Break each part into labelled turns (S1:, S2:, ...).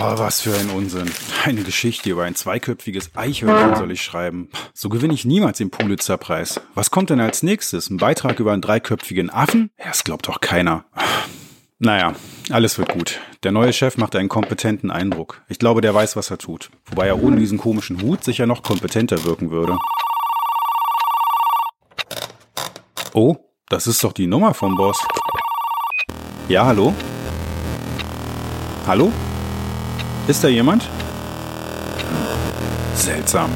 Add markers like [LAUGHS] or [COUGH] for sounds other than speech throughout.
S1: Oh, was für ein Unsinn. Eine Geschichte über ein zweiköpfiges Eichhörnchen soll ich schreiben. So gewinne ich niemals den Pulitzerpreis. Was kommt denn als nächstes? Ein Beitrag über einen dreiköpfigen Affen? Das glaubt doch keiner. Naja, alles wird gut. Der neue Chef macht einen kompetenten Eindruck. Ich glaube, der weiß, was er tut. Wobei er ohne diesen komischen Hut sicher noch kompetenter wirken würde. Oh, das ist doch die Nummer vom Boss. Ja, hallo? Hallo? Ist da jemand? Seltsam.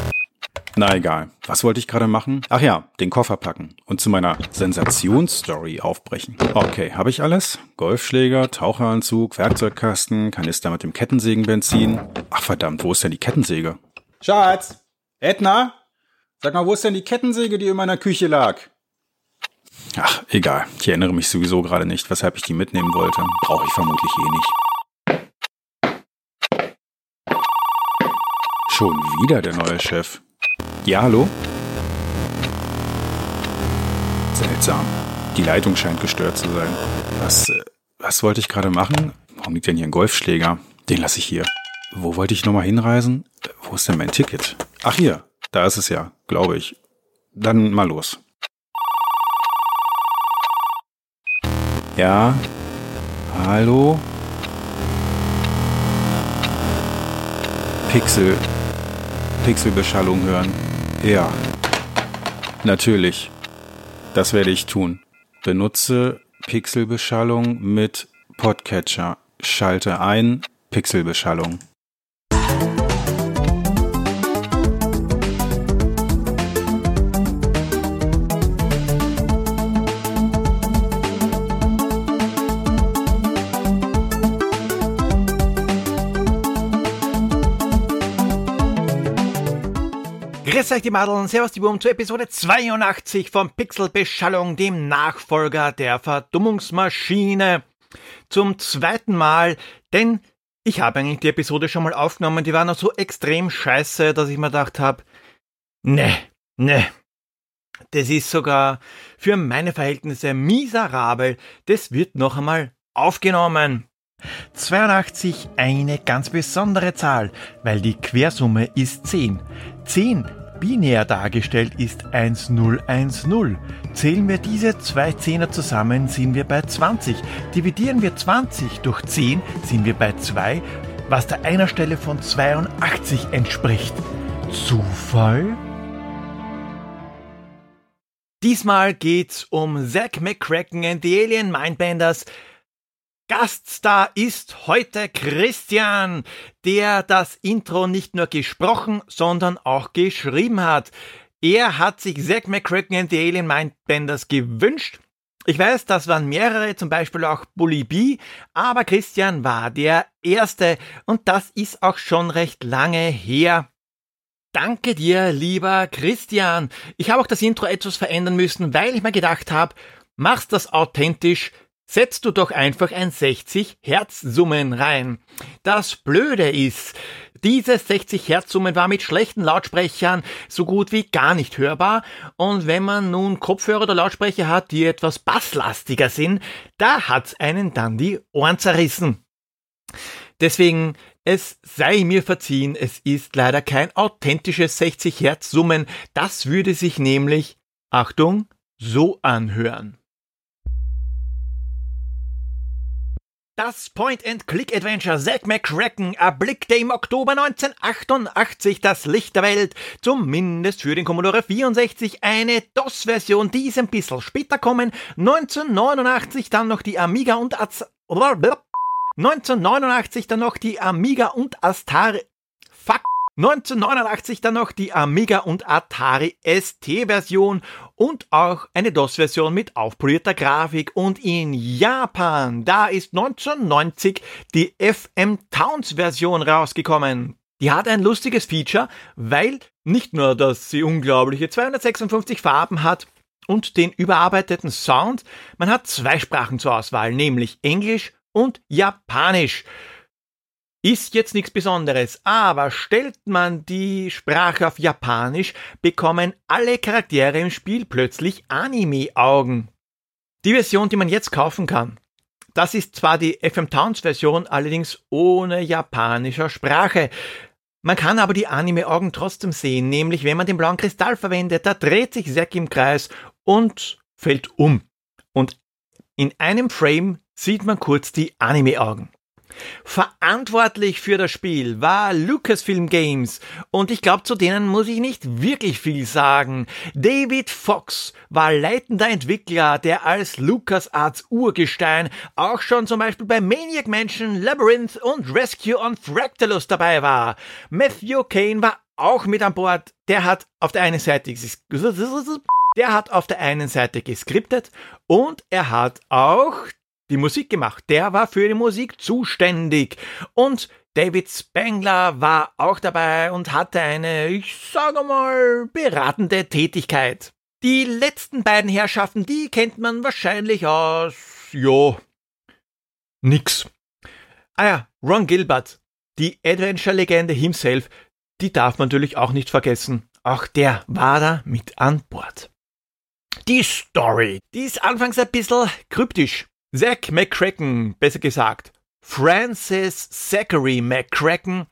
S1: Na egal. Was wollte ich gerade machen? Ach ja, den Koffer packen und zu meiner Sensationsstory aufbrechen. Okay, habe ich alles? Golfschläger, Taucheranzug, Werkzeugkasten, Kanister mit dem Kettensägenbenzin. Ach verdammt, wo ist denn die Kettensäge? Schatz! Edna? Sag mal, wo ist denn die Kettensäge, die in meiner Küche lag? Ach, egal. Ich erinnere mich sowieso gerade nicht, weshalb ich die mitnehmen wollte. Brauche ich vermutlich eh nicht. Schon wieder der neue Chef. Ja, hallo? Seltsam. Die Leitung scheint gestört zu sein. Was, äh, was wollte ich gerade machen? Warum liegt denn hier ein Golfschläger? Den lasse ich hier. Wo wollte ich nochmal hinreisen? Wo ist denn mein Ticket? Ach hier, da ist es ja, glaube ich. Dann mal los. Ja? Hallo? Pixel. Pixelbeschallung hören. Ja. Natürlich. Das werde ich tun. Benutze Pixelbeschallung mit Podcatcher. Schalte ein Pixelbeschallung.
S2: Grüß euch die Madeln, Servus die Wurm zu Episode 82 von Pixelbeschallung, dem Nachfolger der Verdummungsmaschine. Zum zweiten Mal, denn ich habe eigentlich die Episode schon mal aufgenommen, die war noch so extrem scheiße, dass ich mir gedacht habe, ne, ne, das ist sogar für meine Verhältnisse miserabel, das wird noch einmal aufgenommen. 82 eine ganz besondere Zahl, weil die Quersumme ist 10. 10 binär dargestellt ist 1010. Zählen wir diese zwei Zehner zusammen, sind wir bei 20. Dividieren wir 20 durch 10, sind wir bei 2, was der einer Stelle von 82 entspricht. Zufall? Diesmal geht's um Zack McCracken and the Alien Mindbenders, Gaststar ist heute Christian, der das Intro nicht nur gesprochen, sondern auch geschrieben hat. Er hat sich Zack McCracken and the Alien Mindbenders gewünscht. Ich weiß, das waren mehrere, zum Beispiel auch Bully B, aber Christian war der Erste und das ist auch schon recht lange her. Danke dir, lieber Christian. Ich habe auch das Intro etwas verändern müssen, weil ich mir gedacht habe, machst das authentisch, setzt du doch einfach ein 60 Hertz Summen rein. Das Blöde ist, dieses 60 Hertz Summen war mit schlechten Lautsprechern so gut wie gar nicht hörbar und wenn man nun Kopfhörer oder Lautsprecher hat, die etwas basslastiger sind, da hat's einen dann die Ohren zerrissen. Deswegen, es sei mir verziehen, es ist leider kein authentisches 60 Hertz Summen, das würde sich nämlich, Achtung, so anhören. Das Point-and-Click-Adventure Zack McCracken erblickte im Oktober 1988 das Licht der Welt, zumindest für den Commodore 64 eine DOS-Version, die ist ein bisschen später kommen, 1989 dann noch die Amiga und Az 1989 dann noch die Amiga und Astari Fuck 1989 dann noch die Amiga und Atari ST-Version und auch eine DOS-Version mit aufpolierter Grafik. Und in Japan, da ist 1990 die FM Towns-Version rausgekommen. Die hat ein lustiges Feature, weil nicht nur, dass sie unglaubliche 256 Farben hat, und den überarbeiteten Sound. Man hat zwei Sprachen zur Auswahl, nämlich Englisch und Japanisch. Ist jetzt nichts Besonderes, aber stellt man die Sprache auf Japanisch, bekommen alle Charaktere im Spiel plötzlich Anime-Augen. Die Version, die man jetzt kaufen kann, Das ist zwar die FM Towns Version, allerdings ohne japanischer Sprache. Man kann aber die Anime-Augen trotzdem sehen, nämlich wenn man den blauen Kristall verwendet, da dreht sich Zack im Kreis und fällt um. Und in einem Frame sieht man kurz die Anime-Augen. Verantwortlich für das Spiel war Lucasfilm Games und ich glaube, zu denen muss ich nicht wirklich viel sagen. David Fox war leitender Entwickler, der als LucasArts Urgestein auch schon zum Beispiel bei Maniac Mansion, Labyrinth und Rescue on Fractalus dabei war. Matthew Kane war auch mit an Bord. Der hat auf der einen Seite der hat auf der einen Seite geskriptet und er hat auch die Musik gemacht. Der war für die Musik zuständig. Und David Spangler war auch dabei und hatte eine, ich sage mal, beratende Tätigkeit. Die letzten beiden Herrschaften, die kennt man wahrscheinlich aus, jo, nix. Ah ja, Ron Gilbert, die Adventure-Legende himself, die darf man natürlich auch nicht vergessen. Auch der war da mit an Bord. Die Story, die ist anfangs ein bisschen kryptisch. Zack McCracken, besser gesagt, Francis Zachary McCracken,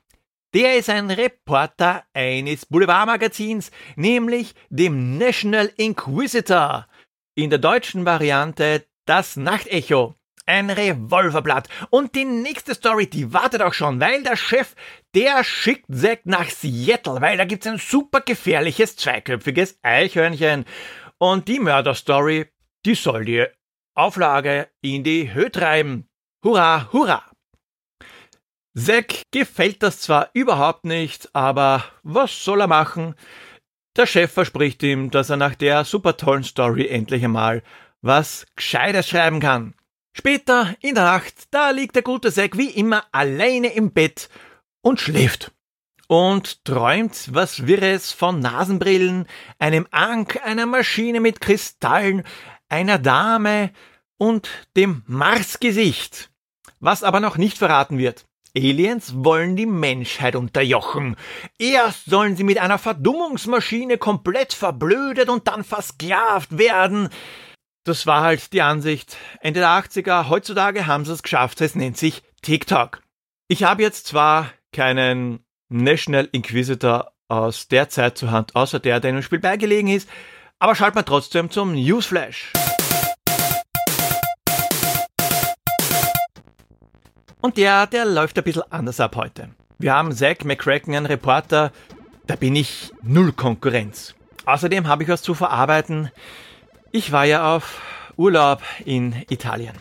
S2: der ist ein Reporter eines Boulevardmagazins, nämlich dem National Inquisitor. In der deutschen Variante das Nachtecho. Ein Revolverblatt. Und die nächste Story, die wartet auch schon, weil der Chef, der schickt Zack nach Seattle, weil da gibt's ein super gefährliches zweiköpfiges Eichhörnchen. Und die Mörderstory, die soll dir Auflage in die Höhe treiben. Hurra, hurra! Zack gefällt das zwar überhaupt nicht, aber was soll er machen? Der Chef verspricht ihm, dass er nach der super tollen Story endlich einmal was Gescheites schreiben kann. Später in der Nacht, da liegt der gute Zack wie immer alleine im Bett und schläft. Und träumt was Wirres von Nasenbrillen, einem Ank, einer Maschine mit Kristallen, einer Dame, und dem Marsgesicht. Was aber noch nicht verraten wird. Aliens wollen die Menschheit unterjochen. Erst sollen sie mit einer Verdummungsmaschine komplett verblödet und dann versklavt werden. Das war halt die Ansicht. Ende der 80er, heutzutage haben sie es geschafft, es nennt sich TikTok. Ich habe jetzt zwar keinen National Inquisitor aus der Zeit zur Hand, außer der, der im Spiel beigelegen ist, aber schalt mal trotzdem zum Newsflash. Und der, der läuft ein bisschen anders ab heute. Wir haben Zack McCracken, einen Reporter, da bin ich null Konkurrenz. Außerdem habe ich was zu verarbeiten. Ich war ja auf Urlaub in Italien.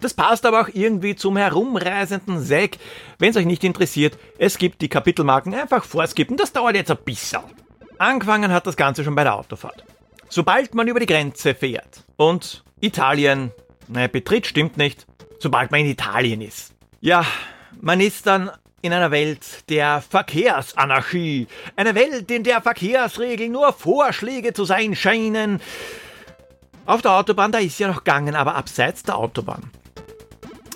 S2: Das passt aber auch irgendwie zum herumreisenden Zack. Wenn es euch nicht interessiert, es gibt die Kapitelmarken einfach vorskippen, das dauert jetzt ein bisschen. Angefangen hat das Ganze schon bei der Autofahrt. Sobald man über die Grenze fährt und Italien, naja, betritt stimmt nicht, sobald man in Italien ist. Ja, man ist dann in einer Welt der Verkehrsanarchie. Eine Welt, in der Verkehrsregeln nur Vorschläge zu sein scheinen. Auf der Autobahn, da ist ja noch gegangen, aber abseits der Autobahn.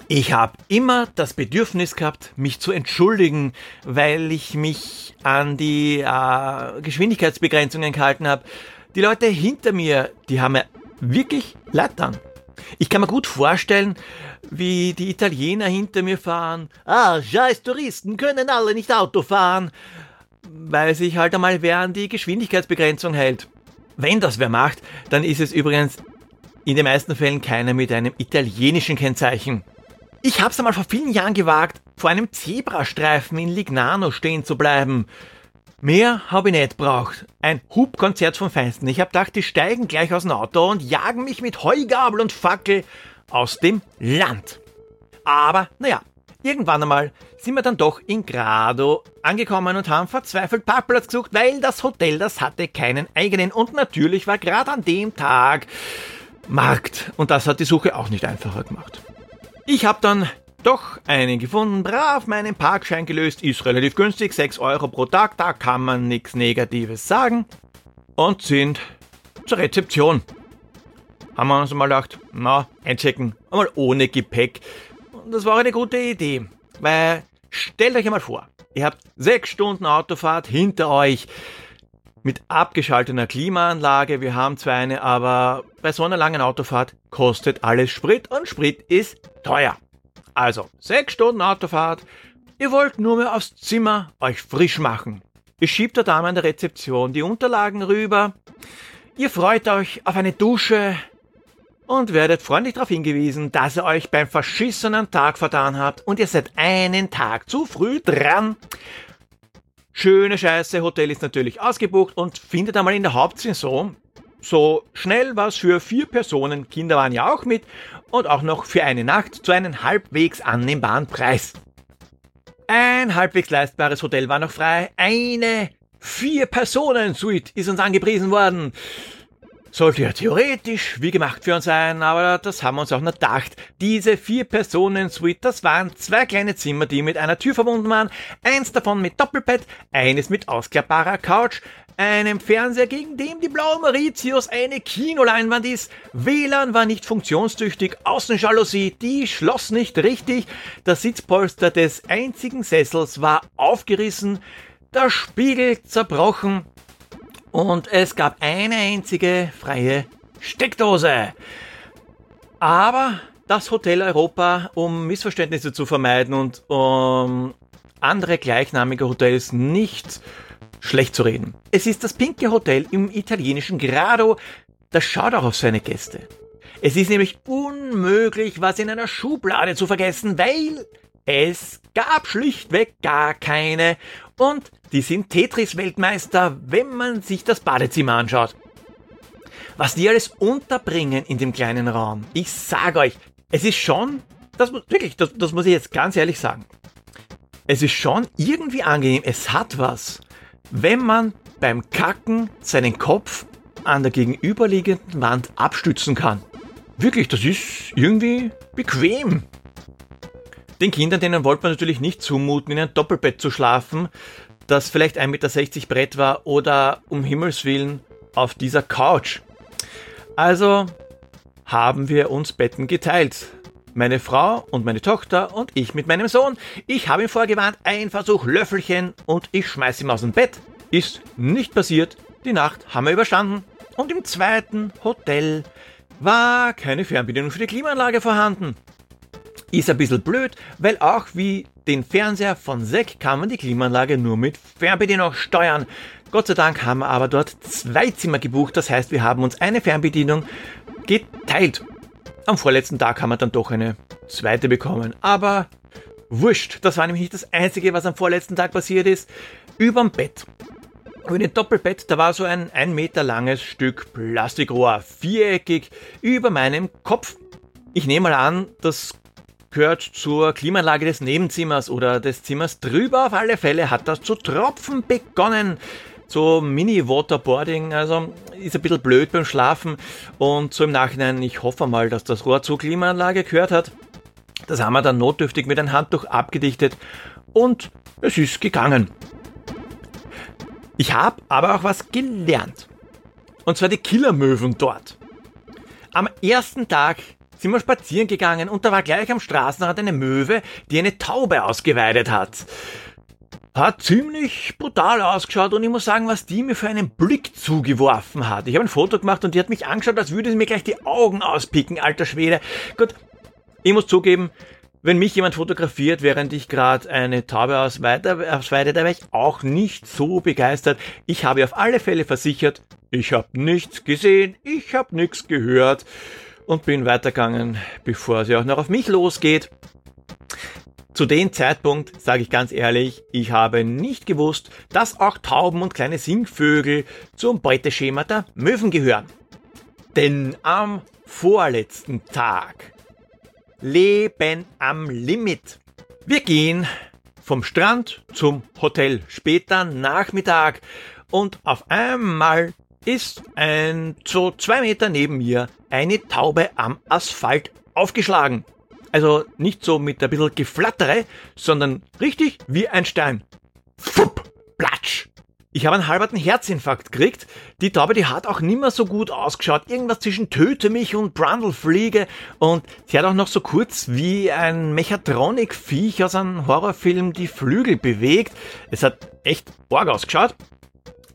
S2: Ich habe immer das Bedürfnis gehabt, mich zu entschuldigen, weil ich mich an die äh, Geschwindigkeitsbegrenzungen gehalten habe. Die Leute hinter mir, die haben mir wirklich leid dann. Ich kann mir gut vorstellen, wie die Italiener hinter mir fahren. Ah, scheiß Touristen können alle nicht Auto fahren, weil sich halt einmal wer an die Geschwindigkeitsbegrenzung hält. Wenn das wer macht, dann ist es übrigens in den meisten Fällen keiner mit einem italienischen Kennzeichen. Ich hab's einmal vor vielen Jahren gewagt, vor einem Zebrastreifen in Lignano stehen zu bleiben. Mehr habe ich nicht braucht. Ein Hubkonzert vom Feinsten. Ich hab gedacht, die steigen gleich aus dem Auto und jagen mich mit Heugabel und Fackel aus dem Land. Aber, naja, irgendwann einmal sind wir dann doch in Grado angekommen und haben verzweifelt Parkplatz gesucht, weil das Hotel, das hatte keinen eigenen und natürlich war gerade an dem Tag Markt und das hat die Suche auch nicht einfacher gemacht. Ich habe dann doch einen gefunden, brav meinen Parkschein gelöst, ist relativ günstig, 6 Euro pro Tag, da kann man nichts Negatives sagen und sind zur Rezeption haben wir uns mal gedacht, na, einchecken, einmal ohne Gepäck. Und das war eine gute Idee, weil stellt euch einmal vor, ihr habt sechs Stunden Autofahrt hinter euch. mit abgeschalteter Klimaanlage. Wir haben zwar eine, aber bei so einer langen Autofahrt kostet alles Sprit und Sprit ist teuer. Also, sechs Stunden Autofahrt. Ihr wollt nur mehr aufs Zimmer euch frisch machen. Ihr schiebt der Dame an der Rezeption die Unterlagen rüber. Ihr freut euch auf eine Dusche und werdet freundlich darauf hingewiesen, dass ihr euch beim verschissenen Tag vertan habt und ihr seid einen Tag zu früh dran. Schöne Scheiße, Hotel ist natürlich ausgebucht und findet einmal in der Hauptsaison so schnell was für vier Personen, Kinder waren ja auch mit, und auch noch für eine Nacht zu einem halbwegs annehmbaren Preis. Ein halbwegs leistbares Hotel war noch frei, eine Vier-Personen-Suite ist uns angepriesen worden. Sollte ja theoretisch wie gemacht für uns sein, aber das haben wir uns auch nur gedacht. Diese Vier-Personen-Suite, das waren zwei kleine Zimmer, die mit einer Tür verbunden waren. Eins davon mit Doppelbett, eines mit ausklappbarer Couch, einem Fernseher, gegen dem die blaue Mauritius eine Kinoleinwand ist. WLAN war nicht funktionstüchtig, Außenjalousie, die schloss nicht richtig, das Sitzpolster des einzigen Sessels war aufgerissen, der Spiegel zerbrochen, und es gab eine einzige freie Steckdose. Aber das Hotel Europa, um Missverständnisse zu vermeiden und um andere gleichnamige Hotels nicht schlecht zu reden. Es ist das pinke Hotel im italienischen Grado. Das schaut auch auf seine Gäste. Es ist nämlich unmöglich, was in einer Schublade zu vergessen, weil es gab schlichtweg gar keine und die sind Tetris-Weltmeister, wenn man sich das Badezimmer anschaut. Was die alles unterbringen in dem kleinen Raum, ich sag euch, es ist schon, das wirklich, das, das muss ich jetzt ganz ehrlich sagen. Es ist schon irgendwie angenehm, es hat was, wenn man beim Kacken seinen Kopf an der gegenüberliegenden Wand abstützen kann. Wirklich, das ist irgendwie bequem. Den Kindern, denen wollte man natürlich nicht zumuten, in ein Doppelbett zu schlafen, das vielleicht 1,60 Meter Brett war oder um Himmels Willen auf dieser Couch. Also haben wir uns Betten geteilt. Meine Frau und meine Tochter und ich mit meinem Sohn. Ich habe ihm vorgewarnt, ein Versuch Löffelchen und ich schmeiß ihn aus dem Bett. Ist nicht passiert. Die Nacht haben wir überstanden. Und im zweiten Hotel war keine Fernbedienung für die Klimaanlage vorhanden. Ist ein bisschen blöd, weil auch wie den Fernseher von SEC kann man die Klimaanlage nur mit Fernbedienung steuern. Gott sei Dank haben wir aber dort zwei Zimmer gebucht, das heißt, wir haben uns eine Fernbedienung geteilt. Am vorletzten Tag haben wir dann doch eine zweite bekommen. Aber wurscht, das war nämlich nicht das Einzige, was am vorletzten Tag passiert ist. Überm Bett. Über dem Doppelbett, da war so ein ein Meter langes Stück Plastikrohr, viereckig, über meinem Kopf. Ich nehme mal an, das gehört zur Klimaanlage des Nebenzimmers oder des Zimmers drüber. Auf alle Fälle hat das zu tropfen begonnen. So Mini-Waterboarding, also ist ein bisschen blöd beim Schlafen. Und so im Nachhinein, ich hoffe mal, dass das Rohr zur Klimaanlage gehört hat. Das haben wir dann notdürftig mit einem Handtuch abgedichtet und es ist gegangen. Ich habe aber auch was gelernt. Und zwar die Killermöwen dort. Am ersten Tag sind wir spazieren gegangen und da war gleich am Straßenrand eine Möwe, die eine Taube ausgeweidet hat. Hat ziemlich brutal ausgeschaut und ich muss sagen, was die mir für einen Blick zugeworfen hat. Ich habe ein Foto gemacht und die hat mich angeschaut, als würde sie mir gleich die Augen auspicken, alter Schwede. Gut, ich muss zugeben, wenn mich jemand fotografiert, während ich gerade eine Taube ausweide, da wäre ich auch nicht so begeistert. Ich habe auf alle Fälle versichert, ich habe nichts gesehen, ich habe nichts gehört und bin weitergegangen, bevor sie auch noch auf mich losgeht. Zu dem Zeitpunkt, sage ich ganz ehrlich, ich habe nicht gewusst, dass auch Tauben und kleine Singvögel zum Beuteschema der Möwen gehören. Denn am vorletzten Tag Leben am Limit. Wir gehen vom Strand zum Hotel später Nachmittag und auf einmal ist ein so zwei Meter neben mir eine Taube am Asphalt aufgeschlagen. Also nicht so mit ein bisschen Geflattere, sondern richtig wie ein Stein. Fupp, platsch. Ich habe einen halberten Herzinfarkt gekriegt. Die Taube, die hat auch nimmer so gut ausgeschaut. Irgendwas zwischen Töte mich und Brundlefliege. Und sie hat auch noch so kurz wie ein Mechatronik-Viech aus einem Horrorfilm die Flügel bewegt. Es hat echt arg ausgeschaut.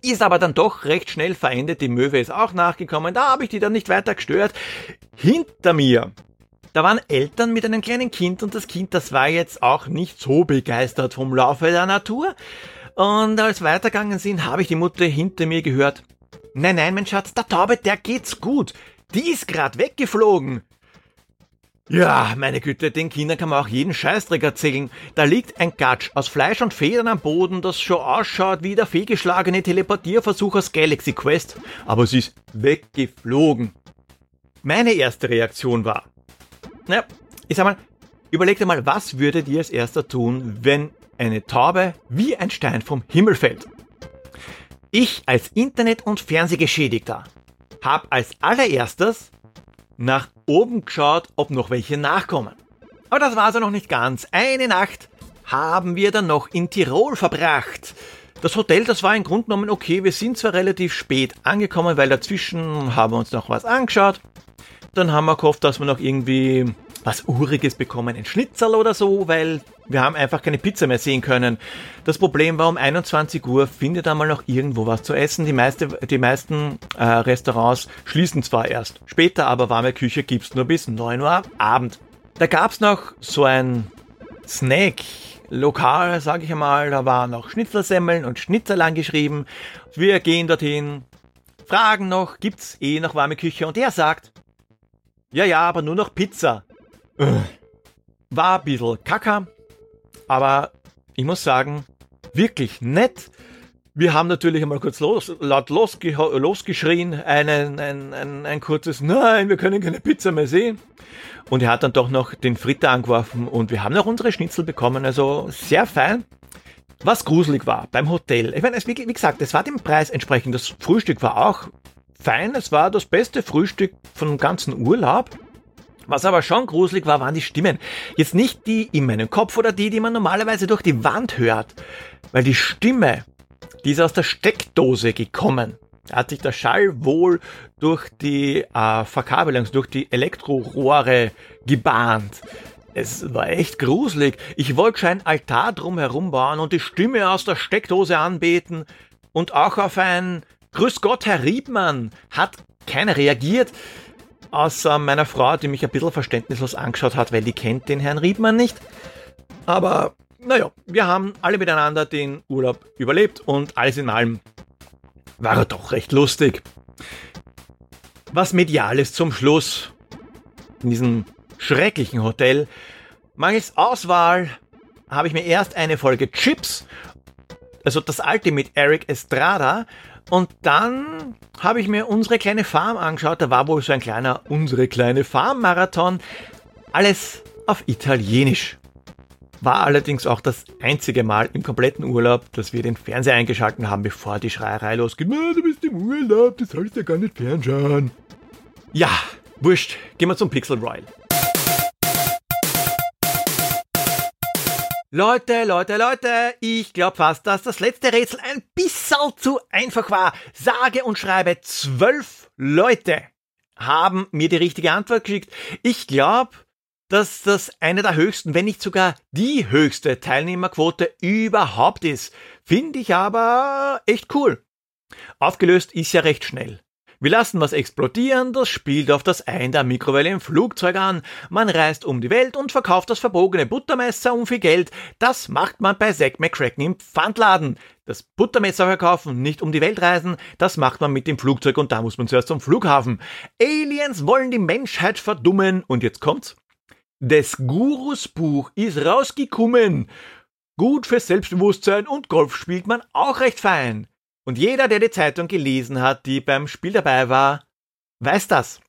S2: Ist aber dann doch recht schnell verendet. Die Möwe ist auch nachgekommen. Da habe ich die dann nicht weiter gestört. Hinter mir, da waren Eltern mit einem kleinen Kind und das Kind, das war jetzt auch nicht so begeistert vom Laufe der Natur. Und als weitergegangen sind, habe ich die Mutter hinter mir gehört. Nein, nein, mein Schatz, der Taube, der geht's gut. Die ist grad weggeflogen. Ja, meine Güte, den Kindern kann man auch jeden Scheißdreck erzählen. Da liegt ein Gatsch aus Fleisch und Federn am Boden, das schon ausschaut wie der fehlgeschlagene Teleportierversuch aus Galaxy Quest. Aber sie ist weggeflogen. Meine erste Reaktion war, naja, ich sag mal, überlegt einmal, was würdet ihr als erster tun, wenn eine Taube wie ein Stein vom Himmel fällt? Ich als Internet- und Fernsehgeschädigter habe als allererstes nach oben geschaut, ob noch welche nachkommen. Aber das war also noch nicht ganz. Eine Nacht haben wir dann noch in Tirol verbracht. Das Hotel, das war im Grunde genommen okay. Wir sind zwar relativ spät angekommen, weil dazwischen haben wir uns noch was angeschaut. Dann haben wir gehofft, dass wir noch irgendwie was Uriges bekommen, ein Schnitzel oder so, weil wir haben einfach keine Pizza mehr sehen können. Das Problem war, um 21 Uhr findet einmal noch irgendwo was zu essen. Die, meiste, die meisten äh, Restaurants schließen zwar erst. Später aber warme Küche gibt's nur bis 9 Uhr Abend. Da gab's noch so ein Snack, Lokal, sage ich einmal, da waren noch Schnitzelsemmeln und Schnitzel angeschrieben. Wir gehen dorthin, fragen noch, gibt's eh noch warme Küche? Und er sagt, ja, ja, aber nur noch Pizza. War ein bisschen kacker, aber ich muss sagen, wirklich nett. Wir haben natürlich einmal kurz los, laut losge losgeschrien, einen, ein, ein, ein kurzes Nein, wir können keine Pizza mehr sehen. Und er hat dann doch noch den Fritter angeworfen und wir haben noch unsere Schnitzel bekommen, also sehr fein. Was gruselig war beim Hotel, ich meine, es, wie, wie gesagt, es war dem Preis entsprechend. Das Frühstück war auch fein, es war das beste Frühstück vom ganzen Urlaub. Was aber schon gruselig war, waren die Stimmen. Jetzt nicht die in meinem Kopf oder die, die man normalerweise durch die Wand hört. Weil die Stimme, die ist aus der Steckdose gekommen. Da hat sich der Schall wohl durch die äh, Verkabelung, durch die Elektrorohre gebahnt. Es war echt gruselig. Ich wollte schon ein Altar drumherum bauen und die Stimme aus der Steckdose anbeten. Und auch auf ein Grüß Gott, Herr Riebmann, hat keiner reagiert. Außer meiner Frau, die mich ein bisschen verständnislos angeschaut hat, weil die kennt den Herrn Riedmann nicht. Aber naja, wir haben alle miteinander den Urlaub überlebt und alles in allem war er doch recht lustig. Was Mediales zum Schluss. In diesem schrecklichen Hotel. Mangels Auswahl habe ich mir erst eine Folge Chips, also das alte mit Eric Estrada, und dann habe ich mir unsere kleine Farm angeschaut. Da war wohl so ein kleiner unsere kleine Farm-Marathon. Alles auf Italienisch. War allerdings auch das einzige Mal im kompletten Urlaub, dass wir den Fernseher eingeschalten haben, bevor die Schreierei losgeht. Na, du bist im Urlaub, du sollst ja gar nicht fernschauen. Ja, wurscht. Gehen wir zum Pixel Royal. Leute, Leute, Leute, ich glaube fast, dass das letzte Rätsel ein bisschen zu einfach war. Sage und schreibe, zwölf Leute haben mir die richtige Antwort geschickt. Ich glaube, dass das eine der höchsten, wenn nicht sogar die höchste Teilnehmerquote überhaupt ist. Finde ich aber echt cool. Aufgelöst ist ja recht schnell. Wir lassen was explodieren, das spielt auf das Ein der Mikrowelle im Flugzeug an. Man reist um die Welt und verkauft das verbogene Buttermesser um viel Geld. Das macht man bei Zack McCracken im Pfandladen. Das Buttermesser verkaufen, nicht um die Welt reisen, das macht man mit dem Flugzeug und da muss man zuerst zum Flughafen. Aliens wollen die Menschheit verdummen und jetzt kommt's. Des Gurus Buch ist rausgekommen. Gut fürs Selbstbewusstsein und Golf spielt man auch recht fein. Und jeder, der die Zeitung gelesen hat, die beim Spiel dabei war, weiß das.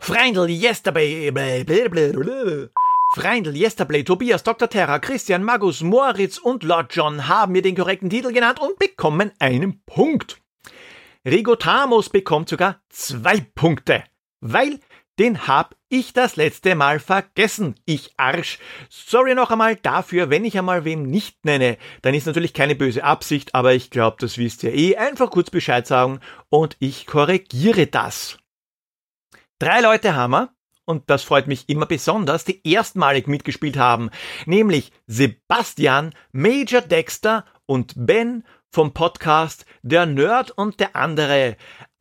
S2: Freindl, Yesterday, Freindl, Yesterday, Tobias, Dr. Terra, Christian, Magus, Moritz und Lord John haben mir den korrekten Titel genannt und bekommen einen Punkt. Rigotamos bekommt sogar zwei Punkte, weil den hab ich das letzte Mal vergessen, ich Arsch. Sorry noch einmal dafür, wenn ich einmal wem nicht nenne. Dann ist natürlich keine böse Absicht, aber ich glaube, das wisst ihr eh. Einfach kurz Bescheid sagen und ich korrigiere das. Drei Leute haben wir, und das freut mich immer besonders, die erstmalig mitgespielt haben, nämlich Sebastian, Major Dexter und Ben vom Podcast Der Nerd und der andere.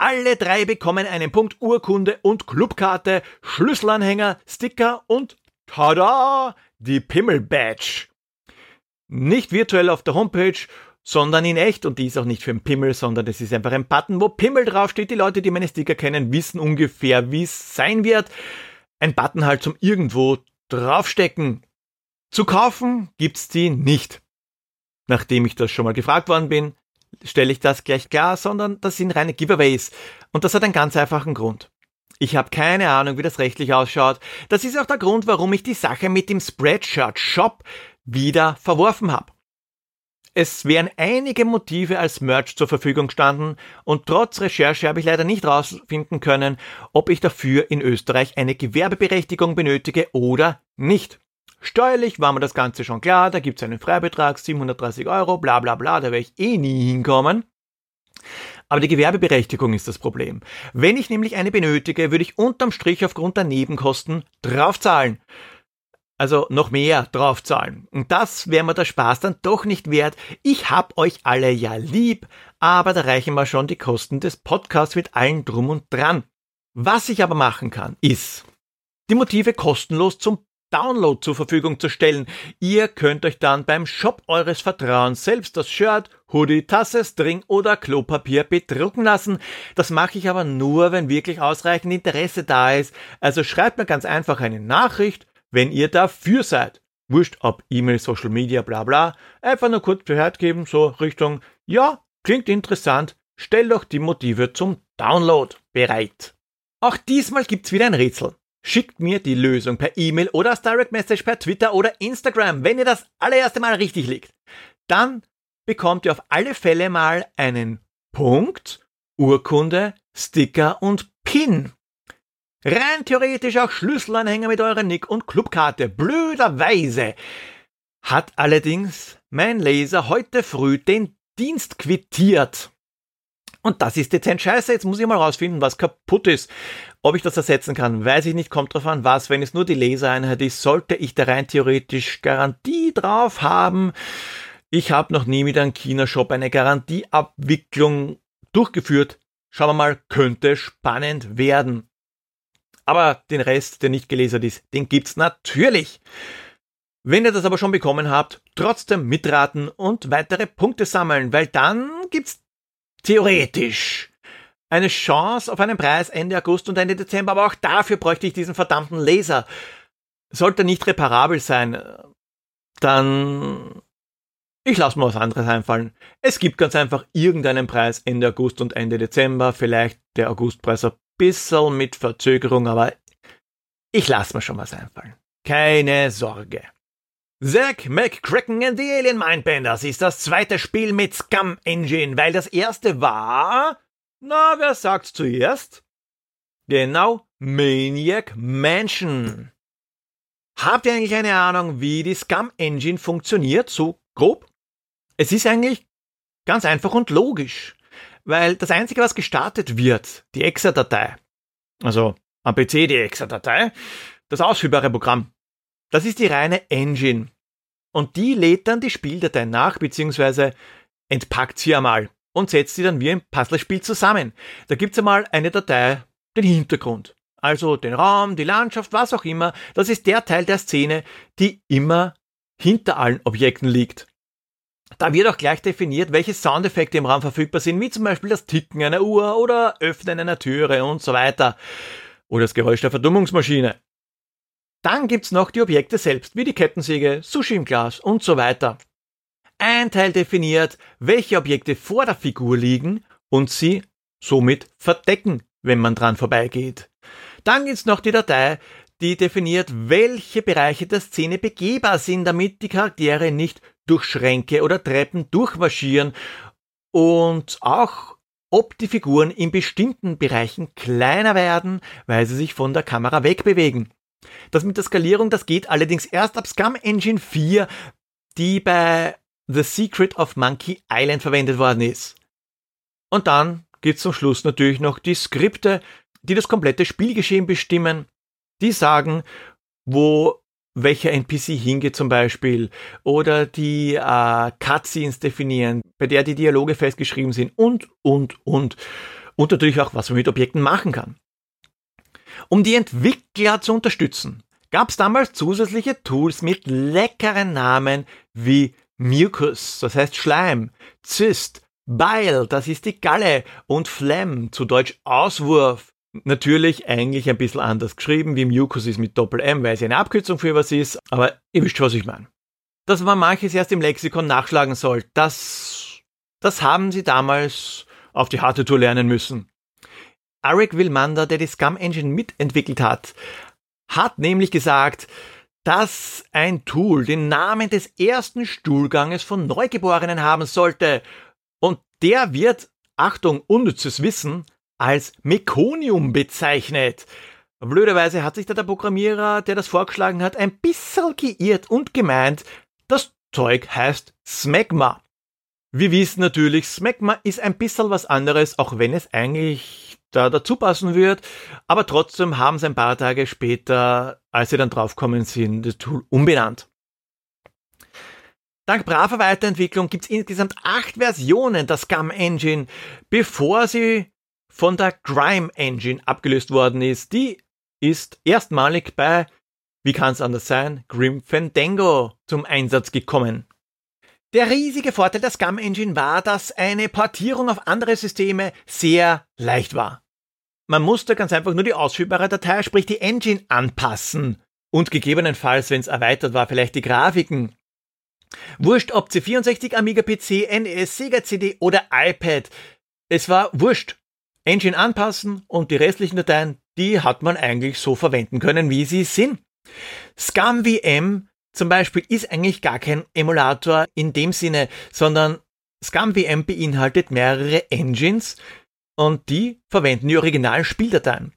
S2: Alle drei bekommen einen Punkt Urkunde und Clubkarte, Schlüsselanhänger, Sticker und tada, die Pimmel Badge. Nicht virtuell auf der Homepage, sondern in echt und die ist auch nicht für einen Pimmel, sondern das ist einfach ein Button, wo Pimmel draufsteht. Die Leute, die meine Sticker kennen, wissen ungefähr, wie es sein wird. Ein Button halt zum irgendwo draufstecken. Zu kaufen gibt's die nicht. Nachdem ich das schon mal gefragt worden bin, stelle ich das gleich klar, sondern das sind reine Giveaways. Und das hat einen ganz einfachen Grund. Ich habe keine Ahnung, wie das rechtlich ausschaut. Das ist auch der Grund, warum ich die Sache mit dem Spreadshirt Shop wieder verworfen habe. Es wären einige Motive als Merch zur Verfügung standen und trotz Recherche habe ich leider nicht herausfinden können, ob ich dafür in Österreich eine Gewerbeberechtigung benötige oder nicht. Steuerlich war mir das Ganze schon klar, da gibt's einen Freibetrag, 730 Euro, bla bla bla, da werde ich eh nie hinkommen. Aber die Gewerbeberechtigung ist das Problem. Wenn ich nämlich eine benötige, würde ich unterm Strich aufgrund der Nebenkosten draufzahlen. Also noch mehr draufzahlen. Und das wäre mir der Spaß dann doch nicht wert. Ich hab euch alle ja lieb, aber da reichen mir schon die Kosten des Podcasts mit allen drum und dran. Was ich aber machen kann, ist, die Motive kostenlos zum Download zur Verfügung zu stellen. Ihr könnt euch dann beim Shop eures Vertrauens selbst das Shirt, Hoodie, Tasse, String oder Klopapier bedrucken lassen. Das mache ich aber nur, wenn wirklich ausreichend Interesse da ist. Also schreibt mir ganz einfach eine Nachricht, wenn ihr dafür seid. Wurscht, ob E-Mail, Social Media, bla bla. Einfach nur kurz Bescheid geben, so Richtung, ja, klingt interessant, stell doch die Motive zum Download bereit. Auch diesmal gibt's wieder ein Rätsel. Schickt mir die Lösung per E-Mail oder als Direct Message per Twitter oder Instagram, wenn ihr das allererste Mal richtig liegt. Dann bekommt ihr auf alle Fälle mal einen Punkt, Urkunde, Sticker und Pin. Rein theoretisch auch Schlüsselanhänger mit eurer Nick- und Clubkarte. Blöderweise hat allerdings mein Laser heute früh den Dienst quittiert. Und das ist dezent scheiße. Jetzt muss ich mal rausfinden, was kaputt ist. Ob ich das ersetzen kann, weiß ich nicht. Kommt drauf an, was. Wenn es nur die Lasereinheit ist, sollte ich da rein theoretisch Garantie drauf haben. Ich habe noch nie mit einem China-Shop eine Garantieabwicklung durchgeführt. Schauen wir mal, könnte spannend werden. Aber den Rest, der nicht gelesert ist, den gibt's natürlich. Wenn ihr das aber schon bekommen habt, trotzdem mitraten und weitere Punkte sammeln, weil dann gibt's theoretisch eine Chance auf einen Preis Ende August und Ende Dezember, aber auch dafür bräuchte ich diesen verdammten Laser. Sollte nicht reparabel sein, dann ich lasse mir was anderes einfallen. Es gibt ganz einfach irgendeinen Preis Ende August und Ende Dezember, vielleicht der Augustpreis ein bisschen mit Verzögerung, aber ich lasse mir schon was einfallen. Keine Sorge. Zack McCracken and the Alien Mindbenders ist das zweite Spiel mit Scum Engine, weil das erste war. Na, wer sagt's zuerst? Genau, Maniac Mansion. Habt ihr eigentlich eine Ahnung, wie die Scum Engine funktioniert, so grob? Es ist eigentlich ganz einfach und logisch, weil das Einzige, was gestartet wird, die Exa-Datei, also am PC die Exa-Datei, das ausführbare Programm, das ist die reine Engine. Und die lädt dann die Spieldatei nach, beziehungsweise entpackt sie einmal und setzt sie dann wie ein Puzzlespiel zusammen. Da gibt's einmal eine Datei, den Hintergrund. Also den Raum, die Landschaft, was auch immer. Das ist der Teil der Szene, die immer hinter allen Objekten liegt. Da wird auch gleich definiert, welche Soundeffekte im Raum verfügbar sind, wie zum Beispiel das Ticken einer Uhr oder Öffnen einer Türe und so weiter. Oder das Geräusch der Verdummungsmaschine. Dann gibt's noch die Objekte selbst, wie die Kettensäge, Sushi im Glas und so weiter. Ein Teil definiert, welche Objekte vor der Figur liegen und sie somit verdecken, wenn man dran vorbeigeht. Dann gibt's noch die Datei, die definiert, welche Bereiche der Szene begehbar sind, damit die Charaktere nicht durch Schränke oder Treppen durchmarschieren und auch ob die Figuren in bestimmten Bereichen kleiner werden, weil sie sich von der Kamera wegbewegen. Das mit der Skalierung, das geht allerdings erst ab Scum Engine 4, die bei The Secret of Monkey Island verwendet worden ist. Und dann gibt's zum Schluss natürlich noch die Skripte, die das komplette Spielgeschehen bestimmen. Die sagen, wo welcher NPC hingeht zum Beispiel oder die äh, Cutscenes definieren, bei der die Dialoge festgeschrieben sind und, und, und. Und natürlich auch, was man mit Objekten machen kann. Um die Entwickler zu unterstützen, gab es damals zusätzliche Tools mit leckeren Namen wie Mucus, das heißt Schleim, Zyst, Bile, das ist die Galle und Phlegm, zu Deutsch Auswurf. Natürlich eigentlich ein bisschen anders geschrieben, wie Mucus ist mit Doppel-M, weil es eine Abkürzung für was ist, aber ihr wisst, was ich meine. Dass man manches erst im Lexikon nachschlagen soll, das, das haben sie damals auf die harte Tour lernen müssen. Eric Wilmander, der die Scum Engine mitentwickelt hat, hat nämlich gesagt, dass ein Tool den Namen des ersten Stuhlganges von Neugeborenen haben sollte. Und der wird, Achtung, unnützes Wissen, als Mekonium bezeichnet. Blöderweise hat sich da der Programmierer, der das vorgeschlagen hat, ein bisschen geirrt und gemeint, das Zeug heißt Smegma. Wir wissen natürlich, Smegma ist ein bisschen was anderes, auch wenn es eigentlich da dazu passen wird. Aber trotzdem haben sie ein paar Tage später, als sie dann draufkommen sind, das Tool umbenannt. Dank braver Weiterentwicklung gibt es insgesamt acht Versionen der Scum Engine, bevor sie von der Grime Engine abgelöst worden ist. Die ist erstmalig bei, wie kann es anders sein, Grim Fandango zum Einsatz gekommen. Der riesige Vorteil der Scum Engine war, dass eine Portierung auf andere Systeme sehr leicht war. Man musste ganz einfach nur die ausführbare Datei, sprich die Engine, anpassen und gegebenenfalls, wenn es erweitert war, vielleicht die Grafiken. Wurscht ob C64, Amiga PC, NES, Sega CD oder iPad. Es war wurscht. Engine anpassen und die restlichen Dateien, die hat man eigentlich so verwenden können, wie sie sind. ScumVM zum Beispiel ist eigentlich gar kein Emulator in dem Sinne, sondern ScumVM beinhaltet mehrere Engines, und die verwenden die originalen Spieldateien.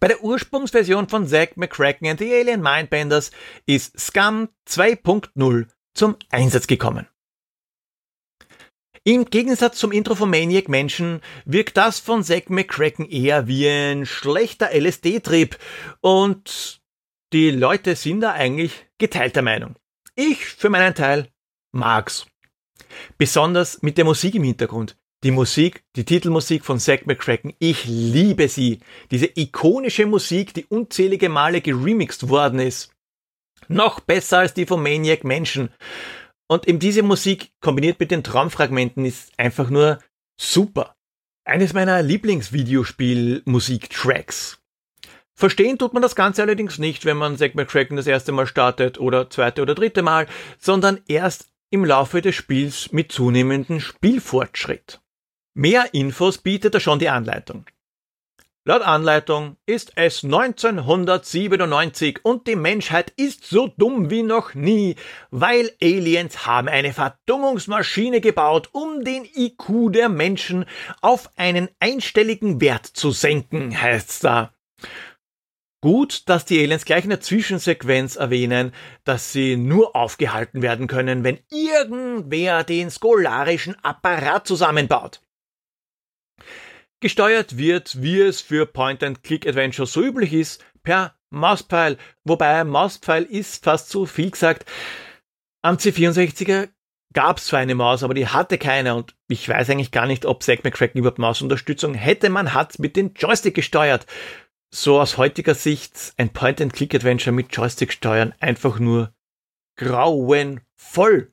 S2: Bei der Ursprungsversion von Zack McCracken and the Alien Mindbenders ist Scum 2.0 zum Einsatz gekommen. Im Gegensatz zum Intro von Maniac Mansion wirkt das von Zack McCracken eher wie ein schlechter LSD-Trip und die Leute sind da eigentlich geteilter Meinung. Ich für meinen Teil mag's. Besonders mit der Musik im Hintergrund. Die Musik, die Titelmusik von Zack McCracken, ich liebe sie. Diese ikonische Musik, die unzählige Male geremixed worden ist. Noch besser als die von Maniac Mansion. Und eben diese Musik kombiniert mit den Traumfragmenten ist einfach nur super. Eines meiner Lieblingsvideospiel-Musik-Tracks. Verstehen tut man das Ganze allerdings nicht, wenn man Zack McCracken das erste Mal startet oder zweite oder dritte Mal, sondern erst im Laufe des Spiels mit zunehmendem Spielfortschritt. Mehr Infos bietet er schon die Anleitung. Laut Anleitung ist es 1997 und die Menschheit ist so dumm wie noch nie, weil Aliens haben eine Verdummungsmaschine gebaut, um den IQ der Menschen auf einen einstelligen Wert zu senken, heißt's da. Gut, dass die Aliens gleich in der Zwischensequenz erwähnen, dass sie nur aufgehalten werden können, wenn irgendwer den skolarischen Apparat zusammenbaut. Gesteuert wird, wie es für Point-and-Click-Adventure so üblich ist, per Mauspfeil, wobei Mauspfeil ist fast zu viel gesagt. Am C64er gab es zwar eine Maus, aber die hatte keine und ich weiß eigentlich gar nicht, ob Zack McCracken überhaupt Mausunterstützung hätte. Man hat mit dem Joystick gesteuert. So aus heutiger Sicht ein Point-and-Click-Adventure mit Joystick steuern einfach nur grauenvoll.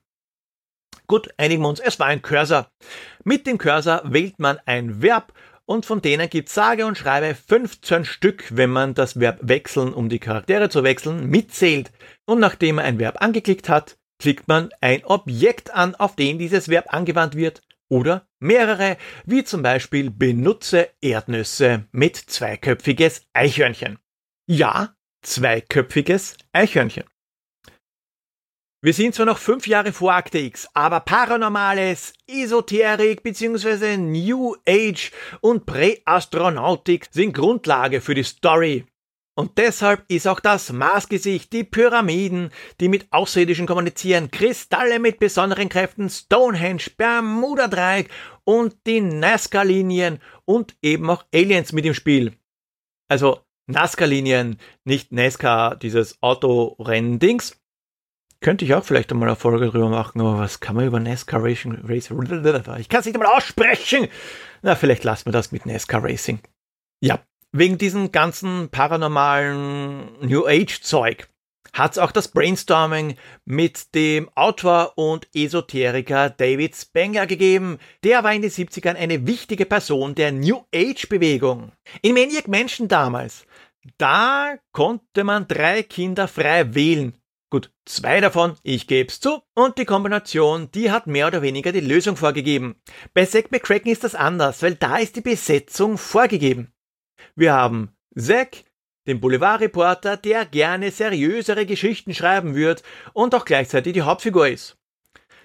S2: Gut, einigen wir uns, es war ein Cursor. Mit dem Cursor wählt man ein Verb und von denen gibt sage und schreibe 15 Stück, wenn man das Verb wechseln, um die Charaktere zu wechseln, mitzählt. Und nachdem man ein Verb angeklickt hat, klickt man ein Objekt an, auf den dieses Verb angewandt wird oder mehrere, wie zum Beispiel benutze Erdnüsse mit zweiköpfiges Eichhörnchen. Ja, zweiköpfiges Eichhörnchen. Wir sind zwar noch fünf Jahre vor Akte X, aber Paranormales, Esoterik bzw. New Age und Präastronautik sind Grundlage für die Story. Und deshalb ist auch das Maßgesicht, die Pyramiden, die mit Außerirdischen kommunizieren, Kristalle mit besonderen Kräften, Stonehenge, Bermuda-Dreieck und die Nazca-Linien und eben auch Aliens mit im Spiel. Also NASCAR-Linien, nicht NASCAR, dieses Autorenn-Dings. Könnte ich auch vielleicht einmal eine Folge drüber machen, aber was kann man über NASCAR Racing Racing? [LAUGHS] Ich kann es nicht einmal aussprechen. Na, vielleicht lassen wir das mit NASCAR Racing. Ja, wegen diesem ganzen paranormalen New Age Zeug hat es auch das Brainstorming mit dem Autor und Esoteriker David Spenger gegeben. Der war in den 70ern eine wichtige Person der New Age Bewegung. In Maniac Mansion damals, da konnte man drei Kinder frei wählen. Gut, zwei davon, ich geb's zu, und die Kombination, die hat mehr oder weniger die Lösung vorgegeben. Bei Zack McCracken ist das anders, weil da ist die Besetzung vorgegeben. Wir haben Zack, den Boulevardreporter, der gerne seriösere Geschichten schreiben wird und auch gleichzeitig die Hauptfigur ist.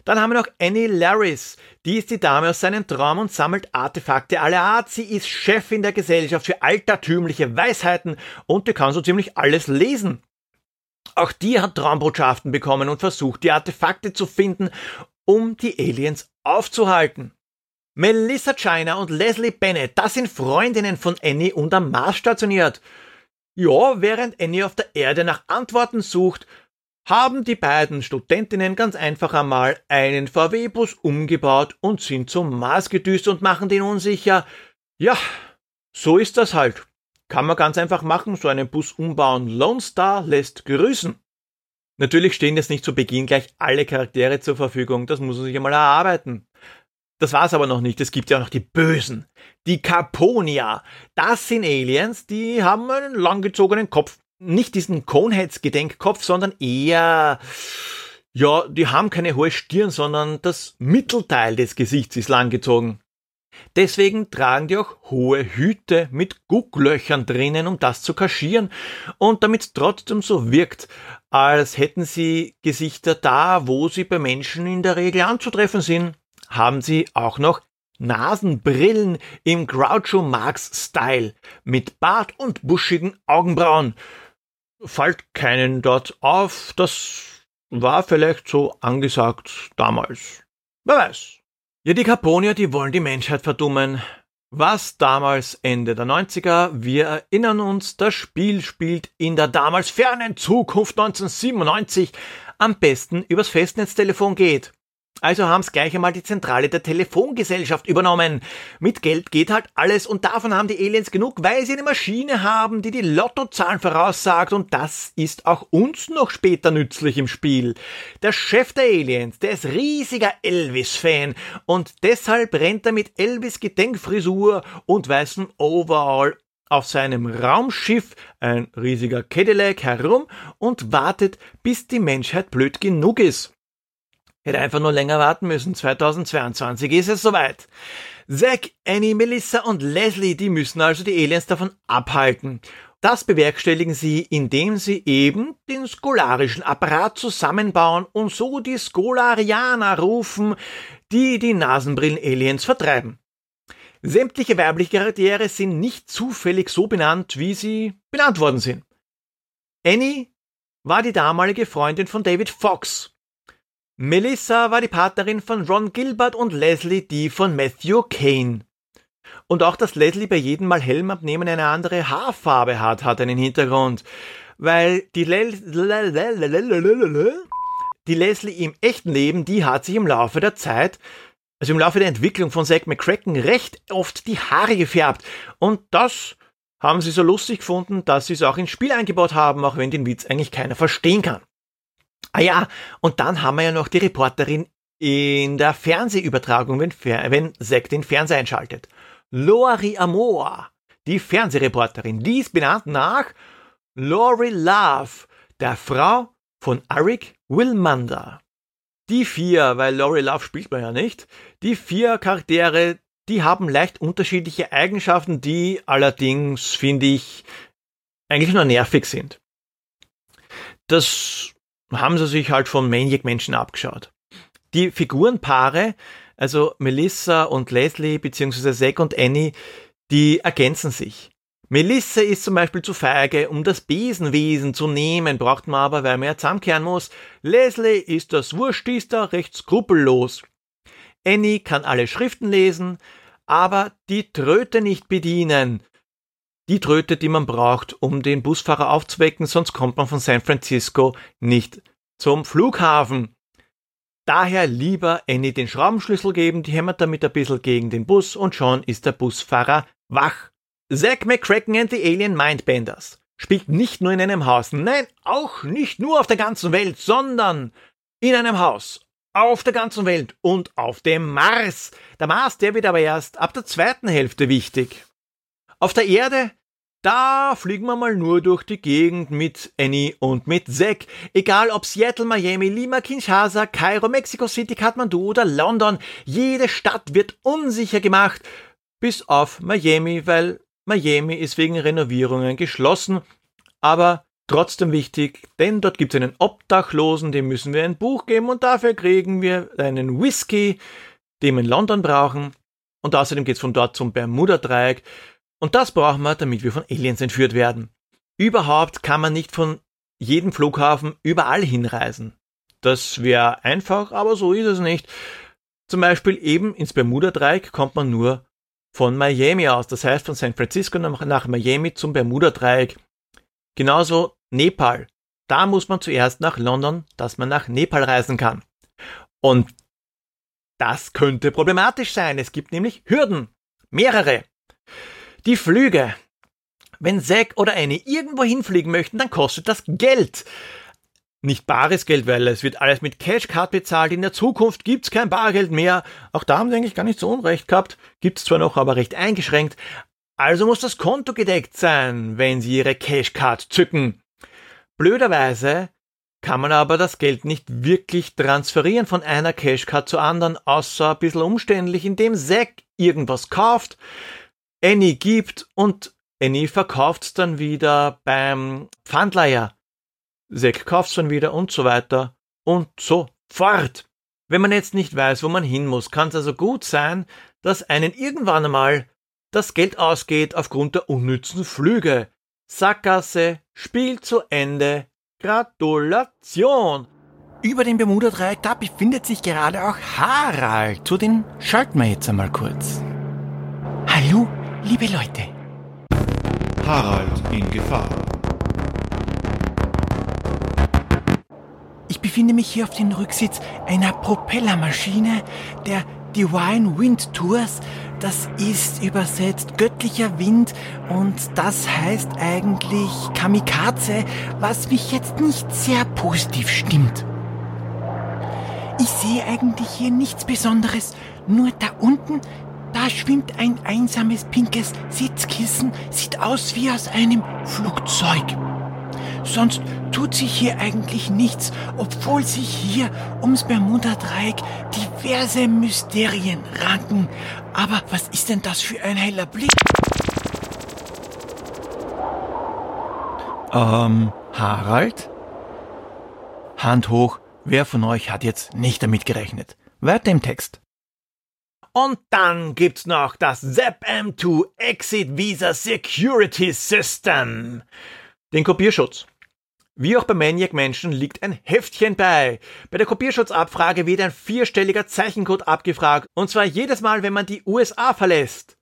S2: Dann haben wir noch Annie Laris. Die ist die Dame aus seinem Traum und sammelt Artefakte aller Art. Sie ist Chefin der Gesellschaft für altertümliche Weisheiten und die kann so ziemlich alles lesen. Auch die hat Traumbotschaften bekommen und versucht, die Artefakte zu finden, um die Aliens aufzuhalten. Melissa China und Leslie Bennett, das sind Freundinnen von Annie und am Mars stationiert. Ja, während Annie auf der Erde nach Antworten sucht, haben die beiden Studentinnen ganz einfach einmal einen VW-Bus umgebaut und sind zum Mars gedüst und machen den unsicher. Ja, so ist das halt. Kann man ganz einfach machen, so einen Bus umbauen. Lone Star lässt grüßen. Natürlich stehen jetzt nicht zu Beginn gleich alle Charaktere zur Verfügung, das muss man sich einmal erarbeiten. Das war's aber noch nicht. Es gibt ja auch noch die Bösen. Die Carponia. Das sind Aliens, die haben einen langgezogenen Kopf. Nicht diesen Coneheads-Gedenkkopf, sondern eher, ja, die haben keine hohe Stirn, sondern das Mittelteil des Gesichts ist langgezogen. Deswegen tragen die auch hohe Hüte mit Gucklöchern drinnen, um das zu kaschieren und damit es trotzdem so wirkt, als hätten sie Gesichter da, wo sie bei Menschen in der Regel anzutreffen sind haben sie auch noch Nasenbrillen im Groucho Marx Style mit Bart und buschigen Augenbrauen. Fällt keinen dort auf, das war vielleicht so angesagt damals. Wer weiß. Ja, die Caponier, die wollen die Menschheit verdummen. Was damals Ende der 90er, wir erinnern uns, das Spiel spielt in der damals fernen Zukunft 1997 am besten übers Festnetztelefon geht. Also haben es gleich einmal die Zentrale der Telefongesellschaft übernommen. Mit Geld geht halt alles und davon haben die Aliens genug, weil sie eine Maschine haben, die die Lottozahlen voraussagt und das ist auch uns noch später nützlich im Spiel. Der Chef der Aliens, der ist riesiger Elvis-Fan und deshalb rennt er mit Elvis Gedenkfrisur und weißem Overall auf seinem Raumschiff, ein riesiger Cadillac, herum und wartet, bis die Menschheit blöd genug ist. Hätte einfach nur länger warten müssen. 2022 ist es soweit. Zack, Annie, Melissa und Leslie, die müssen also die Aliens davon abhalten. Das bewerkstelligen sie, indem sie eben den skolarischen Apparat zusammenbauen und so die Skolarianer rufen, die die Nasenbrillen-Aliens vertreiben. Sämtliche weibliche Charaktere sind nicht zufällig so benannt, wie sie benannt worden sind. Annie war die damalige Freundin von David Fox. Melissa war die Partnerin von Ron Gilbert und Leslie die von Matthew Kane. Und auch, dass Leslie bei jedem Mal Helm abnehmen eine andere Haarfarbe hat, hat einen Hintergrund. Weil die, die Leslie im echten Leben, die hat sich im Laufe der Zeit, also im Laufe der Entwicklung von Zack McCracken, recht oft die Haare gefärbt. Und das haben sie so lustig gefunden, dass sie es auch ins Spiel eingebaut haben, auch wenn den Witz eigentlich keiner verstehen kann. Ah ja, und dann haben wir ja noch die Reporterin in der Fernsehübertragung, wenn, wenn Zack den Fernseher einschaltet. Lori Amor, die Fernsehreporterin, die ist benannt nach Lori Love, der Frau von Eric Wilmander. Die vier, weil Lori Love spielt man ja nicht, die vier Charaktere, die haben leicht unterschiedliche Eigenschaften, die allerdings, finde ich, eigentlich nur nervig sind. Das haben sie sich halt von Maniac-Menschen abgeschaut. Die Figurenpaare, also Melissa und Leslie, beziehungsweise Zack und Annie, die ergänzen sich. Melissa ist zum Beispiel zu feige, um das Besenwesen zu nehmen, braucht man aber, weil man ja zusammenkehren muss. Leslie ist das Wurstister, recht skrupellos. Annie kann alle Schriften lesen, aber die Tröte nicht bedienen. Die Tröte, die man braucht, um den Busfahrer aufzuwecken, sonst kommt man von San Francisco nicht zum Flughafen. Daher lieber Annie den Schraubenschlüssel geben, die hämmert damit ein bisschen gegen den Bus und schon ist der Busfahrer wach. Zack McCracken and the Alien Mindbenders spielt nicht nur in einem Haus, nein, auch nicht nur auf der ganzen Welt, sondern in einem Haus, auf der ganzen Welt und auf dem Mars. Der Mars, der wird aber erst ab der zweiten Hälfte wichtig. Auf der Erde, da fliegen wir mal nur durch die Gegend mit Annie und mit Zack. Egal ob Seattle, Miami, Lima, Kinshasa, Kairo, Mexico City, Kathmandu oder London. Jede Stadt wird unsicher gemacht. Bis auf Miami, weil Miami ist wegen Renovierungen geschlossen, aber trotzdem wichtig, denn dort gibt es einen Obdachlosen, dem müssen wir ein Buch geben und dafür kriegen wir einen Whisky, den wir in London brauchen. Und außerdem geht es von dort zum Bermuda-Dreieck. Und das brauchen wir, damit wir von Aliens entführt werden. Überhaupt kann man nicht von jedem Flughafen überall hinreisen. Das wäre einfach, aber so ist es nicht. Zum Beispiel eben ins Bermuda-Dreieck kommt man nur von Miami aus, das heißt von San Francisco nach Miami zum Bermuda-Dreieck. Genauso Nepal. Da muss man zuerst nach London, dass man nach Nepal reisen kann. Und das könnte problematisch sein. Es gibt nämlich Hürden. Mehrere. Die Flüge. Wenn Zack oder Annie irgendwo hinfliegen möchten, dann kostet das Geld nicht bares Geld, weil es wird alles mit Cashcard bezahlt. In der Zukunft gibt's kein Bargeld mehr. Auch da haben sie eigentlich gar nicht so unrecht gehabt. Gibt's zwar noch, aber recht eingeschränkt. Also muss das Konto gedeckt sein, wenn sie ihre Cashcard zücken. Blöderweise kann man aber das Geld nicht wirklich transferieren von einer Cashcard zur anderen, außer ein bisschen umständlich, indem Zack irgendwas kauft, Annie gibt und Annie verkauft's dann wieder beim Pfandleiher. Zack kauft's dann wieder und so weiter und so fort. Wenn man jetzt nicht weiß, wo man hin muss, kann es also gut sein, dass einen irgendwann einmal das Geld ausgeht aufgrund der unnützen Flüge. Sackgasse, Spiel zu Ende, Gratulation!
S3: Über dem Bermuda-Dreieck, da befindet sich gerade auch Harald. Zu den schalten wir jetzt einmal kurz. Hallo, liebe Leute.
S4: Harald in Gefahr.
S3: Ich befinde mich hier auf dem Rücksitz einer Propellermaschine der Divine Wind Tours. Das ist übersetzt göttlicher Wind und das heißt eigentlich Kamikaze, was mich jetzt nicht sehr positiv stimmt. Ich sehe eigentlich hier nichts Besonderes, nur da unten, da schwimmt ein einsames pinkes Sitzkissen, sieht aus wie aus einem Flugzeug. Sonst tut sich hier eigentlich nichts, obwohl sich hier ums Bermuda-Dreieck diverse Mysterien ranken. Aber was ist denn das für ein heller Blick?
S2: Ähm, Harald? Hand hoch, wer von euch hat jetzt nicht damit gerechnet? Weiter im Text. Und dann gibt's noch das ZAP-M2 Exit Visa Security System. Den Kopierschutz. Wie auch bei Maniac Menschen liegt ein Heftchen bei. Bei der Kopierschutzabfrage wird ein vierstelliger Zeichencode abgefragt, und zwar jedes Mal, wenn man die USA verlässt.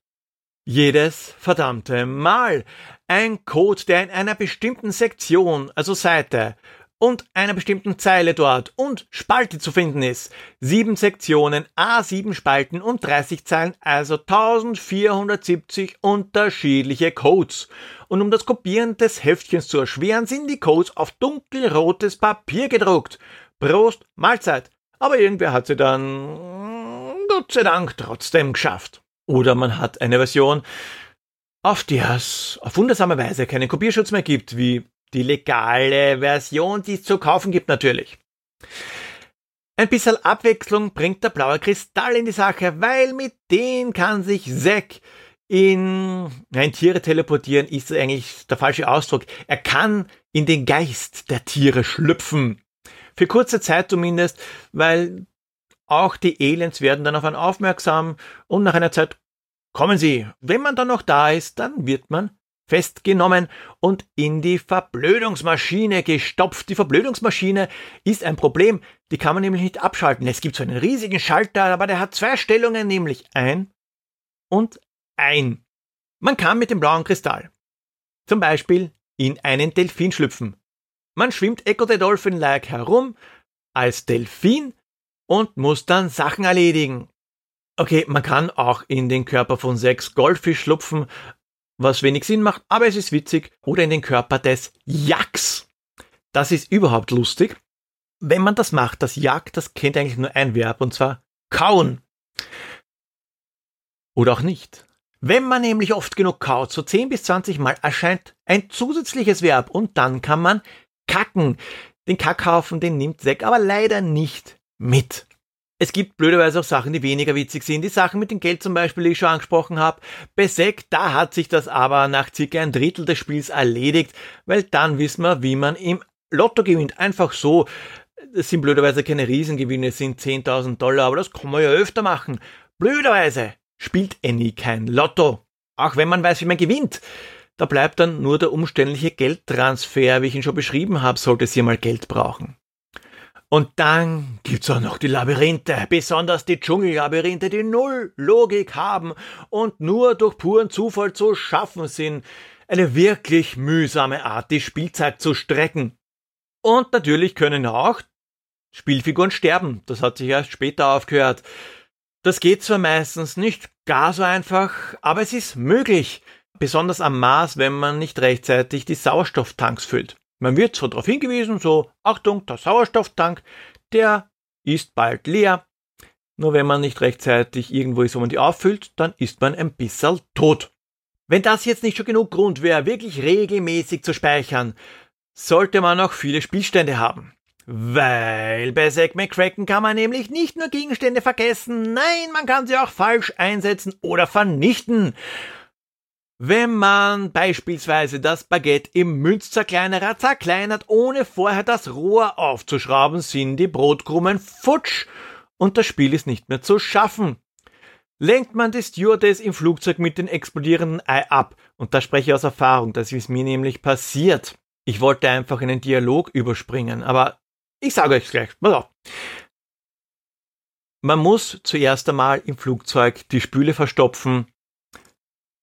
S2: Jedes verdammte Mal. Ein Code, der in einer bestimmten Sektion, also Seite, und einer bestimmten Zeile dort und Spalte zu finden ist. Sieben Sektionen, A7 Spalten und 30 Zeilen, also 1470 unterschiedliche Codes. Und um das Kopieren des Heftchens zu erschweren, sind die Codes auf dunkelrotes Papier gedruckt. Prost, Mahlzeit. Aber irgendwer hat sie dann, Gott sei Dank, trotzdem geschafft. Oder man hat eine Version, auf der es auf wundersame Weise keinen Kopierschutz mehr gibt, wie die legale Version, die es zu kaufen gibt natürlich. Ein bisschen Abwechslung bringt der blaue Kristall in die Sache, weil mit dem kann sich Zack in, nein, Tiere teleportieren ist eigentlich der falsche Ausdruck. Er kann in den Geist der Tiere schlüpfen. Für kurze Zeit zumindest, weil auch die Aliens werden dann auf einen aufmerksam und nach einer Zeit kommen sie. Wenn man dann noch da ist, dann wird man festgenommen und in die Verblödungsmaschine gestopft. Die Verblödungsmaschine ist ein Problem, die kann man nämlich nicht abschalten. Es gibt so einen riesigen Schalter, aber der hat zwei Stellungen, nämlich ein und ein. Man kann mit dem blauen Kristall Zum Beispiel in einen Delfin schlüpfen. Man schwimmt Echo the Dolphin-like herum als Delfin und muss dann Sachen erledigen. Okay, man kann auch in den Körper von sechs Goldfisch schlupfen, was wenig Sinn macht, aber es ist witzig. Oder in den Körper des Jacks. Das ist überhaupt lustig. Wenn man das macht, das Jack, das kennt eigentlich nur ein Verb, und zwar kauen. Oder auch nicht. Wenn man nämlich oft genug kaut, so 10 bis 20 Mal erscheint ein zusätzliches Verb und dann kann man kacken. Den Kackhaufen, den nimmt Zack aber leider nicht mit. Es gibt blöderweise auch Sachen, die weniger witzig sind. Die Sachen mit dem Geld zum Beispiel, die ich schon angesprochen habe. Bei Zack, da hat sich das aber nach circa ein Drittel des Spiels erledigt, weil dann wissen wir, wie man im Lotto gewinnt. Einfach so. Das sind blöderweise keine Riesengewinne, es sind 10.000 Dollar, aber das kann man ja öfter machen. Blöderweise spielt Annie kein Lotto. Auch wenn man weiß, wie man gewinnt. Da bleibt dann nur der umständliche Geldtransfer, wie ich ihn schon beschrieben habe, sollte sie mal Geld brauchen. Und dann gibt's auch noch die Labyrinthe, besonders die Dschungellabyrinthe, die null Logik haben und nur durch puren Zufall zu schaffen sind. Eine wirklich mühsame Art, die Spielzeit zu strecken. Und natürlich können auch Spielfiguren sterben. Das hat sich erst später aufgehört. Das geht zwar meistens nicht gar so einfach, aber es ist möglich. Besonders am Mars, wenn man nicht rechtzeitig die Sauerstofftanks füllt. Man wird so darauf hingewiesen, so, Achtung, der Sauerstofftank, der ist bald leer. Nur wenn man nicht rechtzeitig irgendwo ist, wo man die auffüllt, dann ist man ein bisschen tot. Wenn das jetzt nicht schon genug Grund wäre, wirklich regelmäßig zu speichern, sollte man auch viele Spielstände haben. Weil bei Zack McCracken kann man nämlich nicht nur Gegenstände vergessen, nein, man kann sie auch falsch einsetzen oder vernichten. Wenn man beispielsweise das Baguette im Münzzerkleinerer zerkleinert, ohne vorher das Rohr aufzuschrauben, sind die Brotkrummen futsch und das Spiel ist nicht mehr zu schaffen. Lenkt man die Stewardess im Flugzeug mit dem explodierenden Ei ab, und da spreche ich aus Erfahrung, das ist mir nämlich passiert. Ich wollte einfach einen Dialog überspringen, aber ich sage euch gleich. Also, man muss zuerst einmal im Flugzeug die Spüle verstopfen,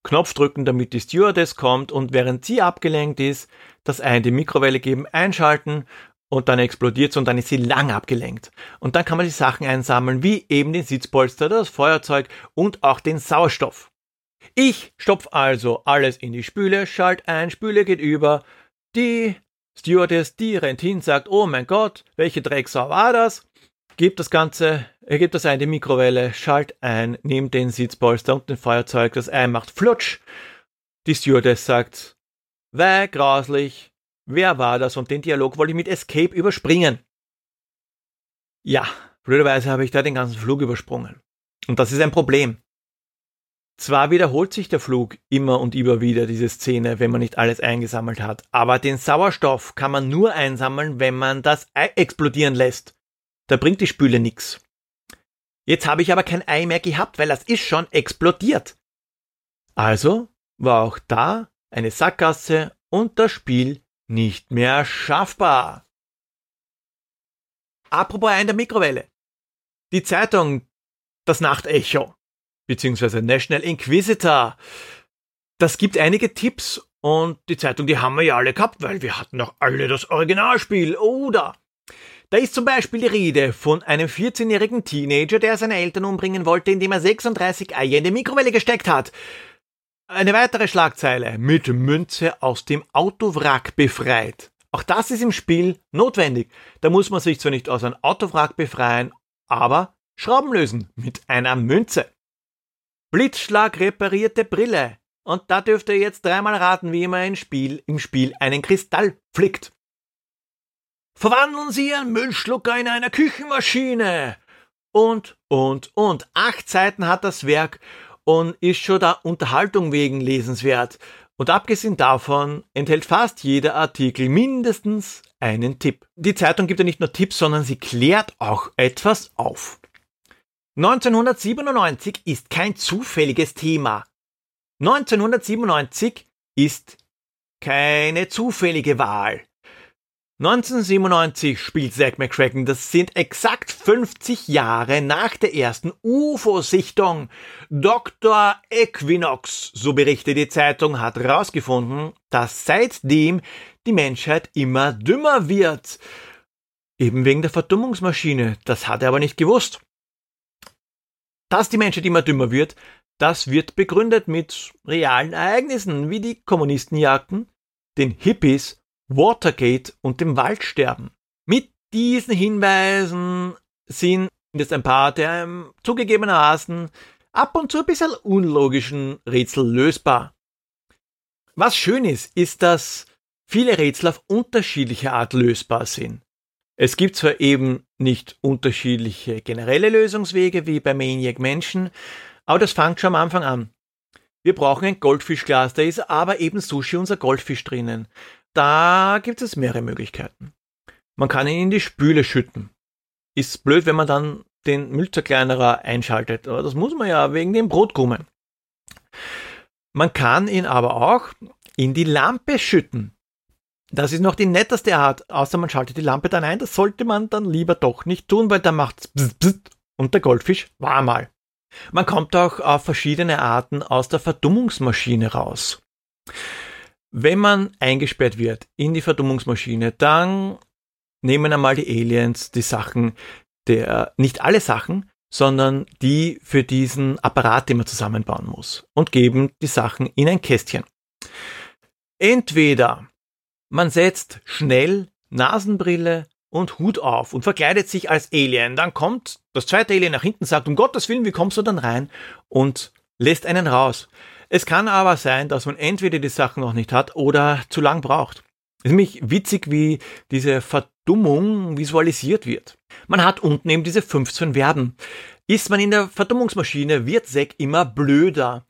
S2: Knopf drücken, damit die Stewardess kommt und während sie abgelenkt ist, das Ei in die Mikrowelle geben, einschalten und dann explodiert und dann ist sie lang abgelenkt. Und dann kann man die Sachen einsammeln, wie eben den Sitzpolster, das Feuerzeug und auch den Sauerstoff. Ich stopf also alles in die Spüle, schalt ein, Spüle geht über, die Stewardess, die rennt hin, sagt, oh mein Gott, welche Drecksau war das? Gibt das Ganze, er gibt das Ei in die Mikrowelle, schalt ein, nimmt den Sitzpolster und den Feuerzeug, das Ei macht flutsch. Die Stewardess sagt, weh, grauslich, wer war das? Und den Dialog wollte ich mit Escape überspringen. Ja, blöderweise habe ich da den ganzen Flug übersprungen. Und das ist ein Problem. Zwar wiederholt sich der Flug immer und immer wieder diese Szene, wenn man nicht alles eingesammelt hat, aber den Sauerstoff kann man nur einsammeln, wenn man das Ei explodieren lässt. Da bringt die Spüle nix. Jetzt habe ich aber kein Ei mehr gehabt, weil das ist schon explodiert. Also war auch da eine Sackgasse und das Spiel nicht mehr schaffbar. Apropos Ei in der Mikrowelle. Die Zeitung Das Nachtecho beziehungsweise National Inquisitor. Das gibt einige Tipps und die Zeitung, die haben wir ja alle gehabt, weil wir hatten doch alle das Originalspiel, oder? Da ist zum Beispiel die Rede von einem 14-jährigen Teenager, der seine Eltern umbringen wollte, indem er 36 Eier in die Mikrowelle gesteckt hat. Eine weitere Schlagzeile mit Münze aus dem Autowrack befreit. Auch das ist im Spiel notwendig. Da muss man sich zwar nicht aus einem Autowrack befreien, aber Schrauben lösen mit einer Münze. Blitzschlag reparierte Brille. Und da dürft ihr jetzt dreimal raten, wie man ein Spiel, im Spiel einen Kristall flickt. Verwandeln Sie Ihren Müllschlucker in einer Küchenmaschine. Und, und, und. Acht Seiten hat das Werk und ist schon der Unterhaltung wegen lesenswert. Und abgesehen davon enthält fast jeder Artikel mindestens einen Tipp. Die Zeitung gibt ja nicht nur Tipps, sondern sie klärt auch etwas auf. 1997 ist kein zufälliges Thema. 1997 ist keine zufällige Wahl. 1997 spielt Zack McCracken, das sind exakt 50 Jahre nach der ersten UFO-Sichtung. Dr. Equinox, so berichtet die Zeitung, hat herausgefunden, dass seitdem die Menschheit immer dümmer wird. Eben wegen der Verdummungsmaschine. Das hat er aber nicht gewusst. Dass die Menschheit immer dümmer wird, das wird begründet mit realen Ereignissen wie die Kommunistenjagden, den Hippies, Watergate und dem Waldsterben. Mit diesen Hinweisen sind jetzt ein paar der ähm, zugegebenermaßen ab und zu ein bisschen unlogischen Rätsel lösbar. Was schön ist, ist, dass viele Rätsel auf unterschiedliche Art lösbar sind. Es gibt zwar eben nicht unterschiedliche generelle Lösungswege wie bei Maniac Menschen, aber das fängt schon am Anfang an. Wir brauchen ein Goldfischglas, da ist aber eben Sushi unser Goldfisch drinnen. Da gibt es mehrere Möglichkeiten. Man kann ihn in die Spüle schütten. Ist blöd, wenn man dann den Müllzerkleinerer einschaltet, aber das muss man ja wegen dem Brotkrumen. Man kann ihn aber auch in die Lampe schütten. Das ist noch die netteste Art, außer man schaltet die Lampe dann ein. Das sollte man dann lieber doch nicht tun, weil dann macht's und der Goldfisch war mal. Man kommt auch auf verschiedene Arten aus der Verdummungsmaschine raus. Wenn man eingesperrt wird in die Verdummungsmaschine, dann nehmen einmal die Aliens die Sachen der, nicht alle Sachen, sondern die für diesen Apparat, den man zusammenbauen muss und geben die Sachen in ein Kästchen. Entweder man setzt schnell Nasenbrille und Hut auf und verkleidet sich als Alien. Dann kommt das zweite Alien nach hinten, sagt, um Gottes Willen, wie kommst du dann rein? Und lässt einen raus. Es kann aber sein, dass man entweder die Sachen noch nicht hat oder zu lang braucht. Es ist nämlich witzig, wie diese Verdummung visualisiert wird. Man hat unten eben diese 15 Verben. Ist man in der Verdummungsmaschine, wird Sek immer blöder.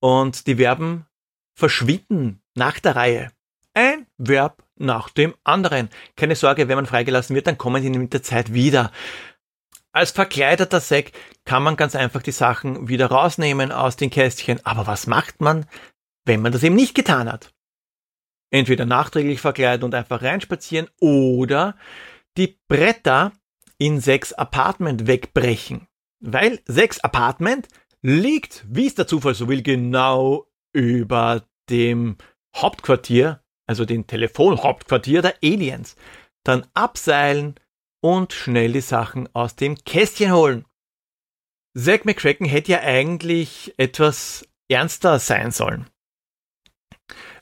S2: Und die Verben verschwinden nach der Reihe. Ein Verb nach dem anderen. Keine Sorge, wenn man freigelassen wird, dann kommen die mit der Zeit wieder. Als verkleideter Sack kann man ganz einfach die Sachen wieder rausnehmen aus den Kästchen. Aber was macht man, wenn man das eben nicht getan hat? Entweder nachträglich verkleiden und einfach reinspazieren oder die Bretter in sechs Apartment wegbrechen. Weil sechs Apartment liegt, wie es der Zufall so will, genau über dem Hauptquartier also den Telefonhauptquartier der Aliens, dann abseilen und schnell die Sachen aus dem Kästchen holen. Zack McCracken hätte ja eigentlich etwas ernster sein sollen.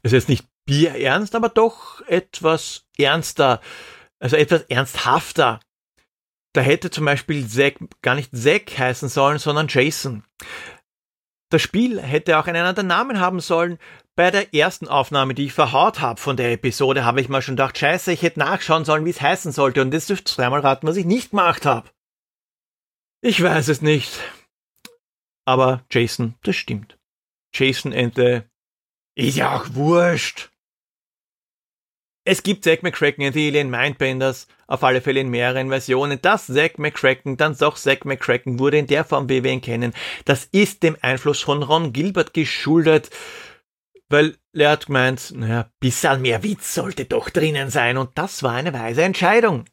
S2: Es ist nicht bierernst, aber doch etwas ernster, also etwas ernsthafter. Da hätte zum Beispiel Zack gar nicht Zack heißen sollen, sondern Jason. Das Spiel hätte auch einen anderen Namen haben sollen, bei der ersten Aufnahme, die ich verhaut habe von der Episode, habe ich mal schon gedacht, scheiße, ich hätte nachschauen sollen, wie es heißen sollte. Und jetzt dürft ihr zweimal raten, was ich nicht gemacht habe. Ich weiß es nicht. Aber Jason, das stimmt. Jason Ente ist ja auch wurscht. Es gibt Zack McCracken and the Alien Mindbenders, auf alle Fälle in mehreren Versionen. Dass Zack McCracken dann doch Zack McCracken wurde in der Form, wie wir ihn kennen, das ist dem Einfluss von Ron Gilbert geschuldet weil er hat gemeint, naja, bisschen mehr Witz sollte doch drinnen sein und das war eine weise Entscheidung.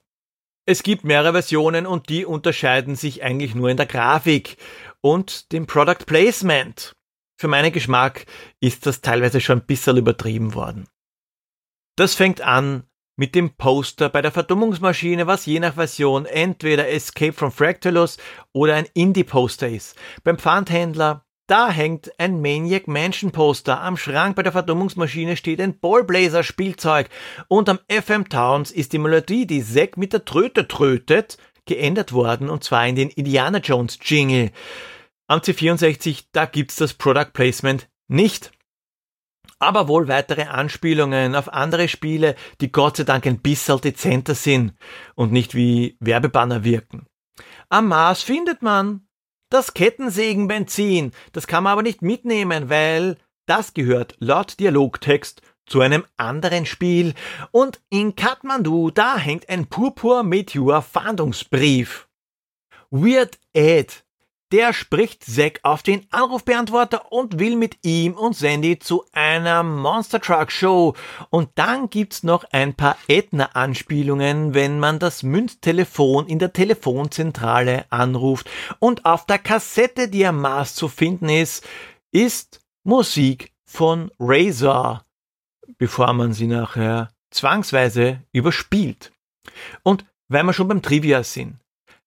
S2: Es gibt mehrere Versionen und die unterscheiden sich eigentlich nur in der Grafik und dem Product Placement. Für meinen Geschmack ist das teilweise schon ein bisschen übertrieben worden. Das fängt an mit dem Poster bei der Verdummungsmaschine, was je nach Version entweder Escape from Fractalus oder ein Indie-Poster ist. Beim Pfandhändler da hängt ein Maniac Mansion Poster. Am Schrank bei der Verdummungsmaschine steht ein Ballblazer Spielzeug. Und am FM Towns ist die Melodie, die Zack mit der Tröte trötet, geändert worden. Und zwar in den Indiana Jones Jingle. Am C64, da gibt's das Product Placement nicht. Aber wohl weitere Anspielungen auf andere Spiele, die Gott sei Dank ein bisschen dezenter sind und nicht wie Werbebanner wirken. Am Mars findet man das Kettensägenbenzin. Das kann man aber nicht mitnehmen, weil das gehört laut Dialogtext zu einem anderen Spiel. Und in Kathmandu, da hängt ein Purpur Meteor Fahndungsbrief. Weird Ed der spricht Zack auf den Anrufbeantworter und will mit ihm und Sandy zu einer Monster Truck Show. Und dann gibt's noch ein paar Edna-Anspielungen, wenn man das Münztelefon in der Telefonzentrale anruft. Und auf der Kassette, die am Mars zu finden ist, ist Musik von Razor. bevor man sie nachher zwangsweise überspielt. Und weil wir schon beim Trivia sind.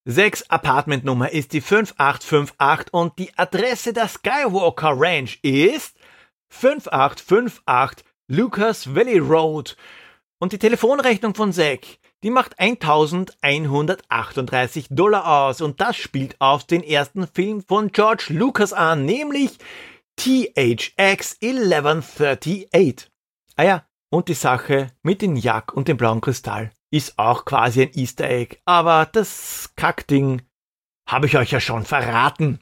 S2: Sechs Apartmentnummer ist die 5858 und die Adresse der Skywalker Ranch ist 5858 Lucas Valley Road. Und die Telefonrechnung von Zack, die macht 1138 Dollar aus und das spielt auf den ersten Film von George Lucas an, nämlich THX 1138. Ah ja, und die Sache mit dem Jack und dem blauen Kristall ist auch quasi ein Easter Egg, aber das Kackding habe ich euch ja schon verraten.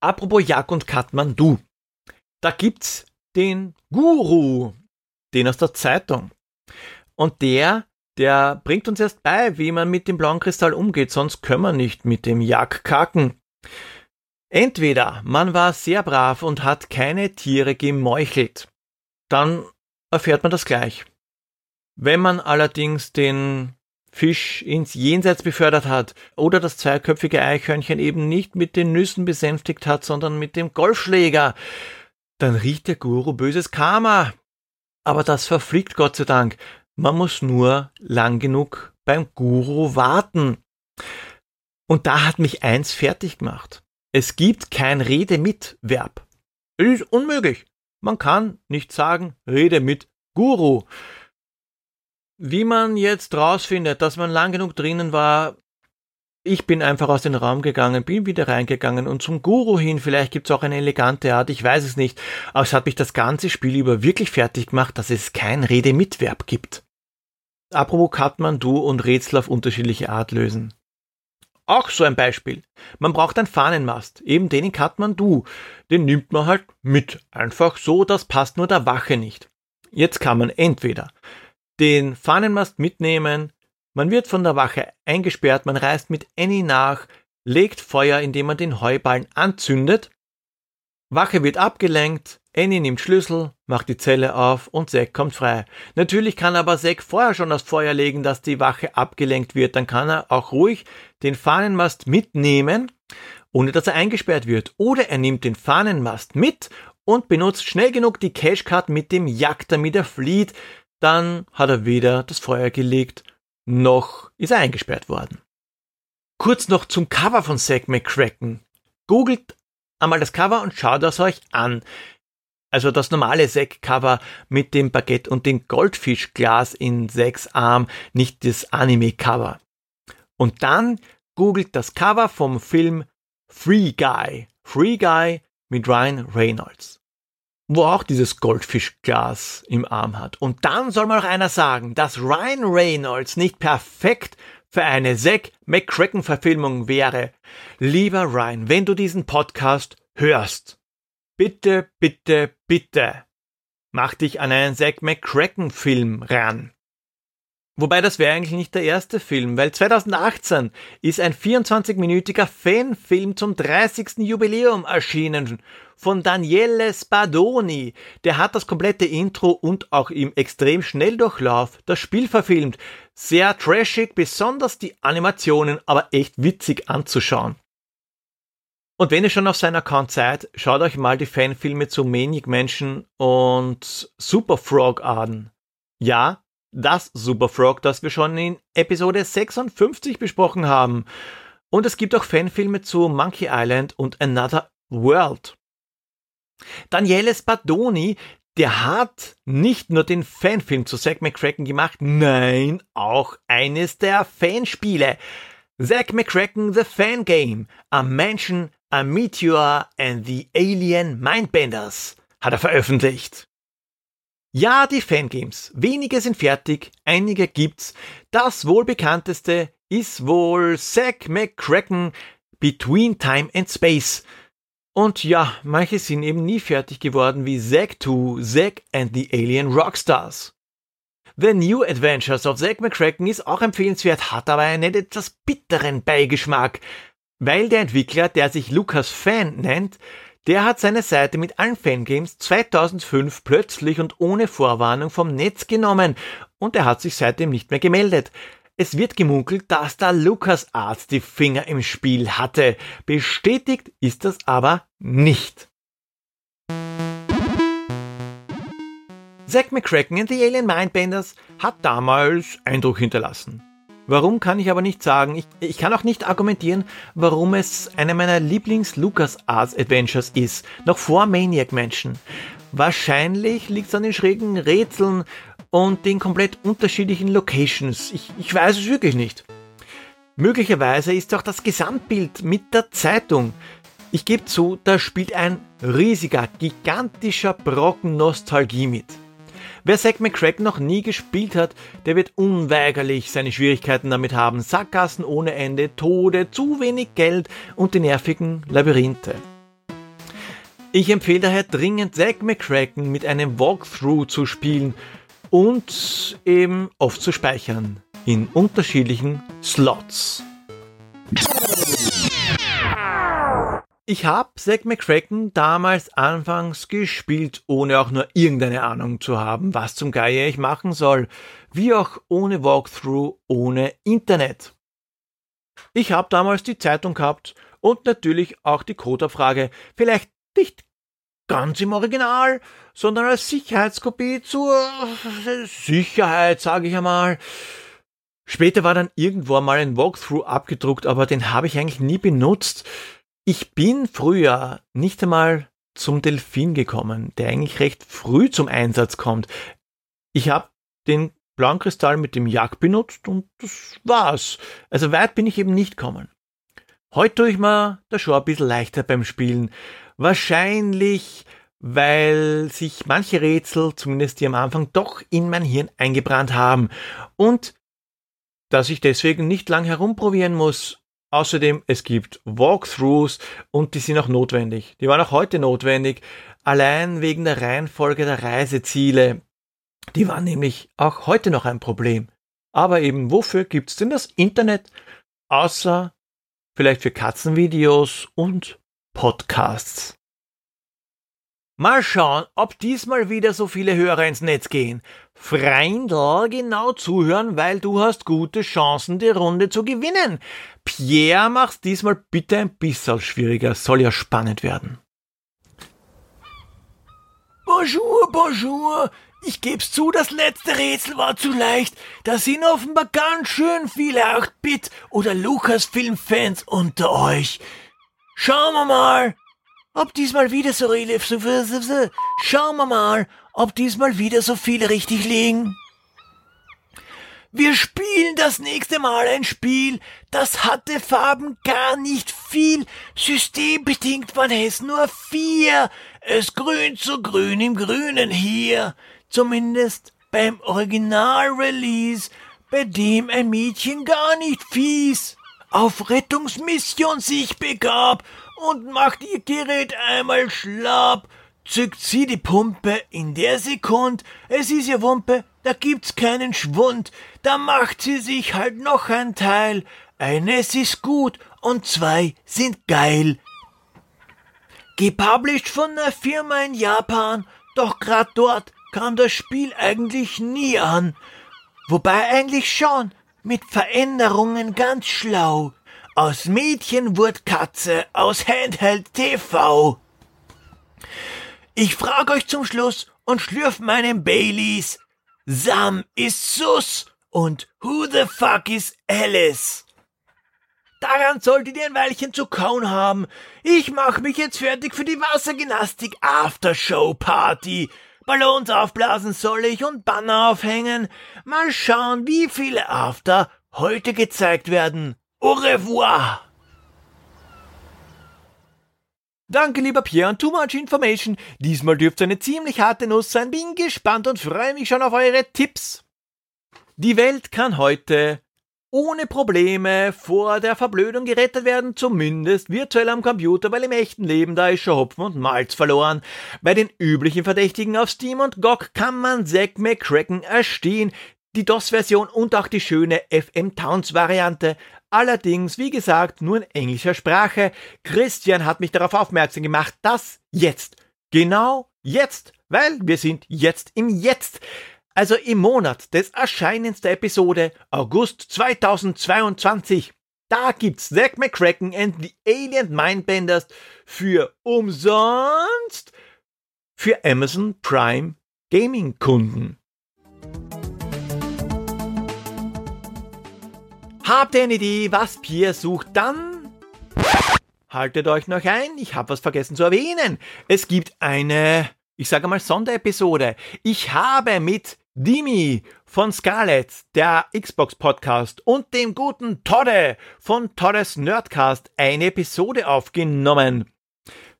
S2: Apropos Jak und Kathmandu. Da gibt's den Guru, den aus der Zeitung. Und der, der bringt uns erst bei, wie man mit dem blauen Kristall umgeht, sonst können wir nicht mit dem Jak kacken. Entweder man war sehr brav und hat keine Tiere gemeuchelt, dann erfährt man das gleich. Wenn man allerdings den Fisch ins Jenseits befördert hat oder das zweiköpfige Eichhörnchen eben nicht mit den Nüssen besänftigt hat, sondern mit dem Golfschläger, dann riecht der Guru böses Karma. Aber das verfliegt Gott sei Dank. Man muss nur lang genug beim Guru warten. Und da hat mich eins fertig gemacht. Es gibt kein Rede mit Verb. Es ist unmöglich. Man kann nicht sagen Rede mit Guru. Wie man jetzt rausfindet, dass man lang genug drinnen war, ich bin einfach aus dem Raum gegangen, bin wieder reingegangen und zum Guru hin, vielleicht gibt's auch eine elegante Art, ich weiß es nicht, aber es hat mich das ganze Spiel über wirklich fertig gemacht, dass es kein Redemitverb gibt. Apropos Kathmandu und Rätsel auf unterschiedliche Art lösen. Auch so ein Beispiel. Man braucht einen Fahnenmast, eben den in Kathmandu. Den nimmt man halt mit. Einfach so, das passt nur der Wache nicht. Jetzt kann man entweder den Fahnenmast mitnehmen, man wird von der Wache eingesperrt, man reist mit Annie nach, legt Feuer, indem man den Heuballen anzündet, Wache wird abgelenkt, Annie nimmt Schlüssel, macht die Zelle auf und Zack kommt frei. Natürlich kann aber Zack vorher schon das Feuer legen, dass die Wache abgelenkt wird, dann kann er auch ruhig den Fahnenmast mitnehmen, ohne dass er eingesperrt wird. Oder er nimmt den Fahnenmast mit und benutzt schnell genug die Cashcard mit dem Jagd, damit er flieht, dann hat er weder das Feuer gelegt, noch ist er eingesperrt worden. Kurz noch zum Cover von Zack McCracken. Googelt einmal das Cover und schaut es euch an. Also das normale Zack-Cover mit dem Baguette und dem Goldfischglas in sechs Arm, nicht das Anime-Cover. Und dann googelt das Cover vom Film Free Guy. Free Guy mit Ryan Reynolds wo auch dieses Goldfischglas im Arm hat. Und dann soll mal noch einer sagen, dass Ryan Reynolds nicht perfekt für eine Zack McCracken Verfilmung wäre. Lieber Ryan, wenn du diesen Podcast hörst, bitte, bitte, bitte, mach dich an einen Zack McCracken Film ran. Wobei das wäre eigentlich nicht der erste Film, weil 2018 ist ein 24-minütiger Fanfilm zum 30. Jubiläum erschienen von Daniele Spadoni. Der hat das komplette Intro und auch im extrem Schnelldurchlauf das Spiel verfilmt. Sehr trashig, besonders die Animationen, aber echt witzig anzuschauen. Und wenn ihr schon auf seinem Account seid, schaut euch mal die Fanfilme zu Maniac Mansion und Super Frog an. Ja, das Super Frog, das wir schon in Episode 56 besprochen haben. Und es gibt auch Fanfilme zu Monkey Island und Another World. Daniele Spadoni, der hat nicht nur den Fanfilm zu Zack McCracken gemacht, nein, auch eines der Fanspiele. Zack McCracken The Fan Game, A Mansion, A Meteor and the Alien Mindbenders hat er veröffentlicht. Ja, die Fangames. Wenige sind fertig, einige gibt's. Das wohl bekannteste ist wohl Zack McCracken Between Time and Space. Und ja, manche sind eben nie fertig geworden wie Zack 2, Zack and the Alien Rockstars. The New Adventures of Zack McCracken ist auch empfehlenswert, hat aber einen etwas bitteren Beigeschmack, weil der Entwickler, der sich Lucas Fan nennt, der hat seine Seite mit allen Fangames 2005 plötzlich und ohne Vorwarnung vom Netz genommen und er hat sich seitdem nicht mehr gemeldet. Es wird gemunkelt, dass da LucasArts die Finger im Spiel hatte. Bestätigt ist das aber nicht. Zack McCracken and the Alien Mindbenders hat damals Eindruck hinterlassen. Warum kann ich aber nicht sagen. Ich, ich kann auch nicht argumentieren, warum es einer meiner Lieblings-LucasArts Adventures ist, noch vor Maniac Mansion. Wahrscheinlich liegt es an den schrägen Rätseln und den komplett unterschiedlichen Locations. Ich, ich weiß es wirklich nicht. Möglicherweise ist auch das Gesamtbild mit der Zeitung. Ich gebe zu, da spielt ein riesiger, gigantischer Brocken Nostalgie mit. Wer Zack McCracken noch nie gespielt hat, der wird unweigerlich seine Schwierigkeiten damit haben. Sackgassen ohne Ende, Tode, zu wenig Geld und die nervigen Labyrinthe. Ich empfehle daher dringend Zack McCracken mit einem Walkthrough zu spielen und eben oft zu speichern in unterschiedlichen Slots. Ich habe Zack McCracken damals anfangs gespielt, ohne auch nur irgendeine Ahnung zu haben, was zum Geier ich machen soll, wie auch ohne Walkthrough, ohne Internet. Ich habe damals die Zeitung gehabt und natürlich auch die Codeabfrage, vielleicht nicht ganz im Original, sondern als Sicherheitskopie zur Sicherheit, sage ich einmal. Später war dann irgendwo mal ein Walkthrough abgedruckt, aber den habe ich eigentlich nie benutzt. Ich bin früher nicht einmal zum Delfin gekommen, der eigentlich recht früh zum Einsatz kommt. Ich habe den blauen Kristall mit dem Jagd benutzt und das war's. Also weit bin ich eben nicht gekommen. Heute tue ich mir das schon ein bisschen leichter beim Spielen. Wahrscheinlich, weil sich manche Rätsel, zumindest die am Anfang, doch in mein Hirn eingebrannt haben und dass ich deswegen nicht lang herumprobieren muss, Außerdem, es gibt Walkthroughs und die sind auch notwendig. Die waren auch heute notwendig, allein wegen der Reihenfolge der Reiseziele. Die waren nämlich auch heute noch ein Problem. Aber eben, wofür gibt's denn das Internet? Außer vielleicht für Katzenvideos und Podcasts. Mal schauen, ob diesmal wieder so viele Hörer ins Netz gehen. Freundl, genau zuhören, weil du hast gute Chancen, die Runde zu gewinnen. Pierre, mach's diesmal bitte ein bisschen schwieriger, soll ja spannend werden.
S3: Bonjour, bonjour. Ich geb's zu, das letzte Rätsel war zu leicht. Da sind offenbar ganz schön viele 8-Bit- oder Lucasfilm-Fans unter euch. Schauen wir mal, ob diesmal wieder so Schauen wir mal, ob diesmal wieder so viele richtig liegen. Wir spielen das nächste Mal ein Spiel, das hatte Farben gar nicht viel. Systembedingt waren es nur vier. Es grünt so grün im Grünen hier. Zumindest beim Original-Release, bei dem ein Mädchen gar nicht fies auf Rettungsmission sich begab und macht ihr Gerät einmal schlapp, zückt sie die Pumpe in der Sekund, es ist ihr Wumpe, da gibt's keinen Schwund, da macht sie sich halt noch ein Teil, eines ist gut und zwei sind geil. Gepublished von einer Firma in Japan, doch grad dort kam das Spiel eigentlich nie an. Wobei eigentlich schon, mit Veränderungen ganz schlau. Aus Mädchen wurde Katze, aus Handheld TV. Ich frag euch zum Schluss und schlürf meinen Baileys. Sam ist Sus und who the fuck is Alice? Daran solltet ihr ein Weilchen zu kauen haben. Ich mach mich jetzt fertig für die Wassergymnastik Aftershow Party. Ballons aufblasen soll ich und Banner aufhängen. Mal schauen, wie viele After heute gezeigt werden. Au revoir!
S2: Danke, lieber Pierre, und too much information. Diesmal dürfte eine ziemlich harte Nuss sein. Bin gespannt und freue mich schon auf eure Tipps. Die Welt kann heute ohne Probleme vor der Verblödung gerettet werden, zumindest virtuell am Computer, weil im echten Leben da ist schon Hopfen und Malz verloren. Bei den üblichen Verdächtigen auf Steam und GOG kann man Zack McCracken erstehen, die DOS-Version und auch die schöne FM Towns-Variante. Allerdings, wie gesagt, nur in englischer Sprache. Christian hat mich darauf aufmerksam gemacht, dass jetzt, genau jetzt, weil wir sind jetzt im Jetzt, also im Monat des Erscheinens der Episode August 2022, da gibt's Zack McCracken and the Alien Mindbenders für umsonst für Amazon Prime Gaming-Kunden. Habt ihr eine Idee, was Pierre sucht? Dann haltet euch noch ein. Ich habe was vergessen zu erwähnen. Es gibt eine, ich sage mal, Sonderepisode. Ich habe mit Dimi von Scarlett, der Xbox Podcast und dem guten Todde von Toddes Nerdcast eine Episode aufgenommen.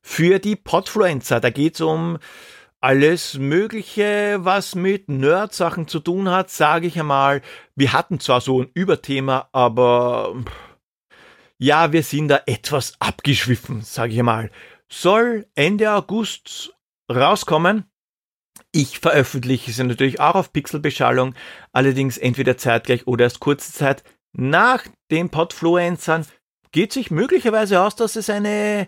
S2: Für die Podfluencer. Da geht's um alles Mögliche, was mit Nerd-Sachen zu tun hat, sage ich einmal. Wir hatten zwar so ein Überthema, aber ja, wir sind da etwas abgeschwiffen, sage ich einmal. Soll Ende August rauskommen. Ich veröffentliche es natürlich auch auf Pixelbeschallung, allerdings entweder zeitgleich oder erst kurze Zeit nach den Podfluencern. Geht sich möglicherweise aus, dass es eine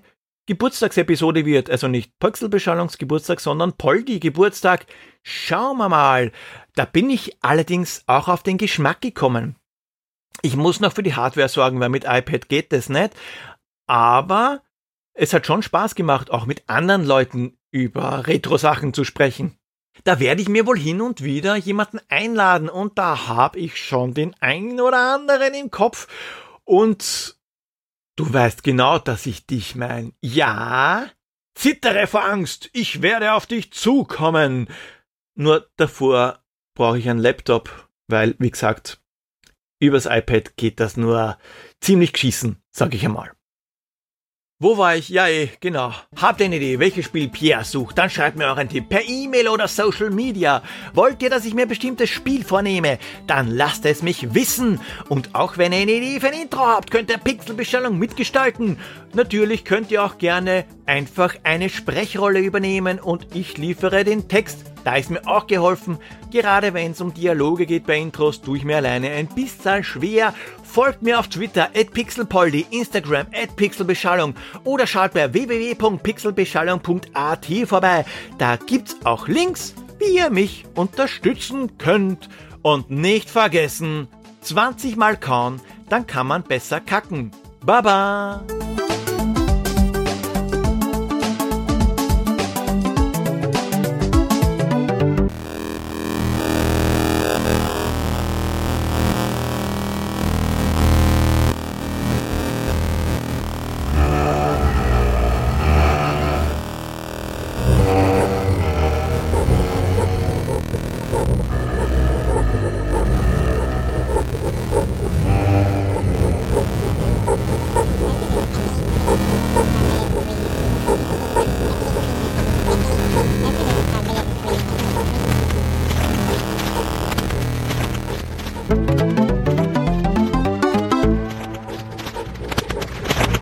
S2: Geburtstagsepisode wird. Also nicht Pixelbeschallungsgeburtstag, sondern Poldi Geburtstag. Schauen wir mal. Da bin ich allerdings auch auf den Geschmack gekommen. Ich muss noch für die Hardware sorgen, weil mit iPad geht das nicht. Aber es hat schon Spaß gemacht, auch mit anderen Leuten über Retro-Sachen zu sprechen. Da werde ich mir wohl hin und wieder jemanden einladen und da habe ich schon den einen oder anderen im Kopf. Und Du weißt genau, dass ich dich mein. Ja? Zittere vor Angst, ich werde auf dich zukommen. Nur davor brauche ich einen Laptop, weil, wie gesagt, übers iPad geht das nur ziemlich geschissen, sag ich einmal. Wo war ich? Ja, eh, genau. Habt ihr eine Idee, welches Spiel Pierre sucht? Dann schreibt mir euren Tipp per E-Mail oder Social Media. Wollt ihr, dass ich mir ein bestimmtes Spiel vornehme? Dann lasst es mich wissen. Und auch wenn ihr eine Idee für ein Intro habt, könnt ihr Pixelbestellung mitgestalten. Natürlich könnt ihr auch gerne einfach eine Sprechrolle übernehmen und ich liefere den Text. Da ist mir auch geholfen. Gerade wenn es um Dialoge geht bei Intros, tue ich mir alleine ein bisschen schwer. Folgt mir auf Twitter at pixelpoldi, Instagram at pixelbeschallung oder schaut bei www.pixelbeschallung.at vorbei. Da gibt's auch Links, wie ihr mich unterstützen könnt. Und nicht vergessen, 20 mal kauen, dann kann man besser kacken. Baba!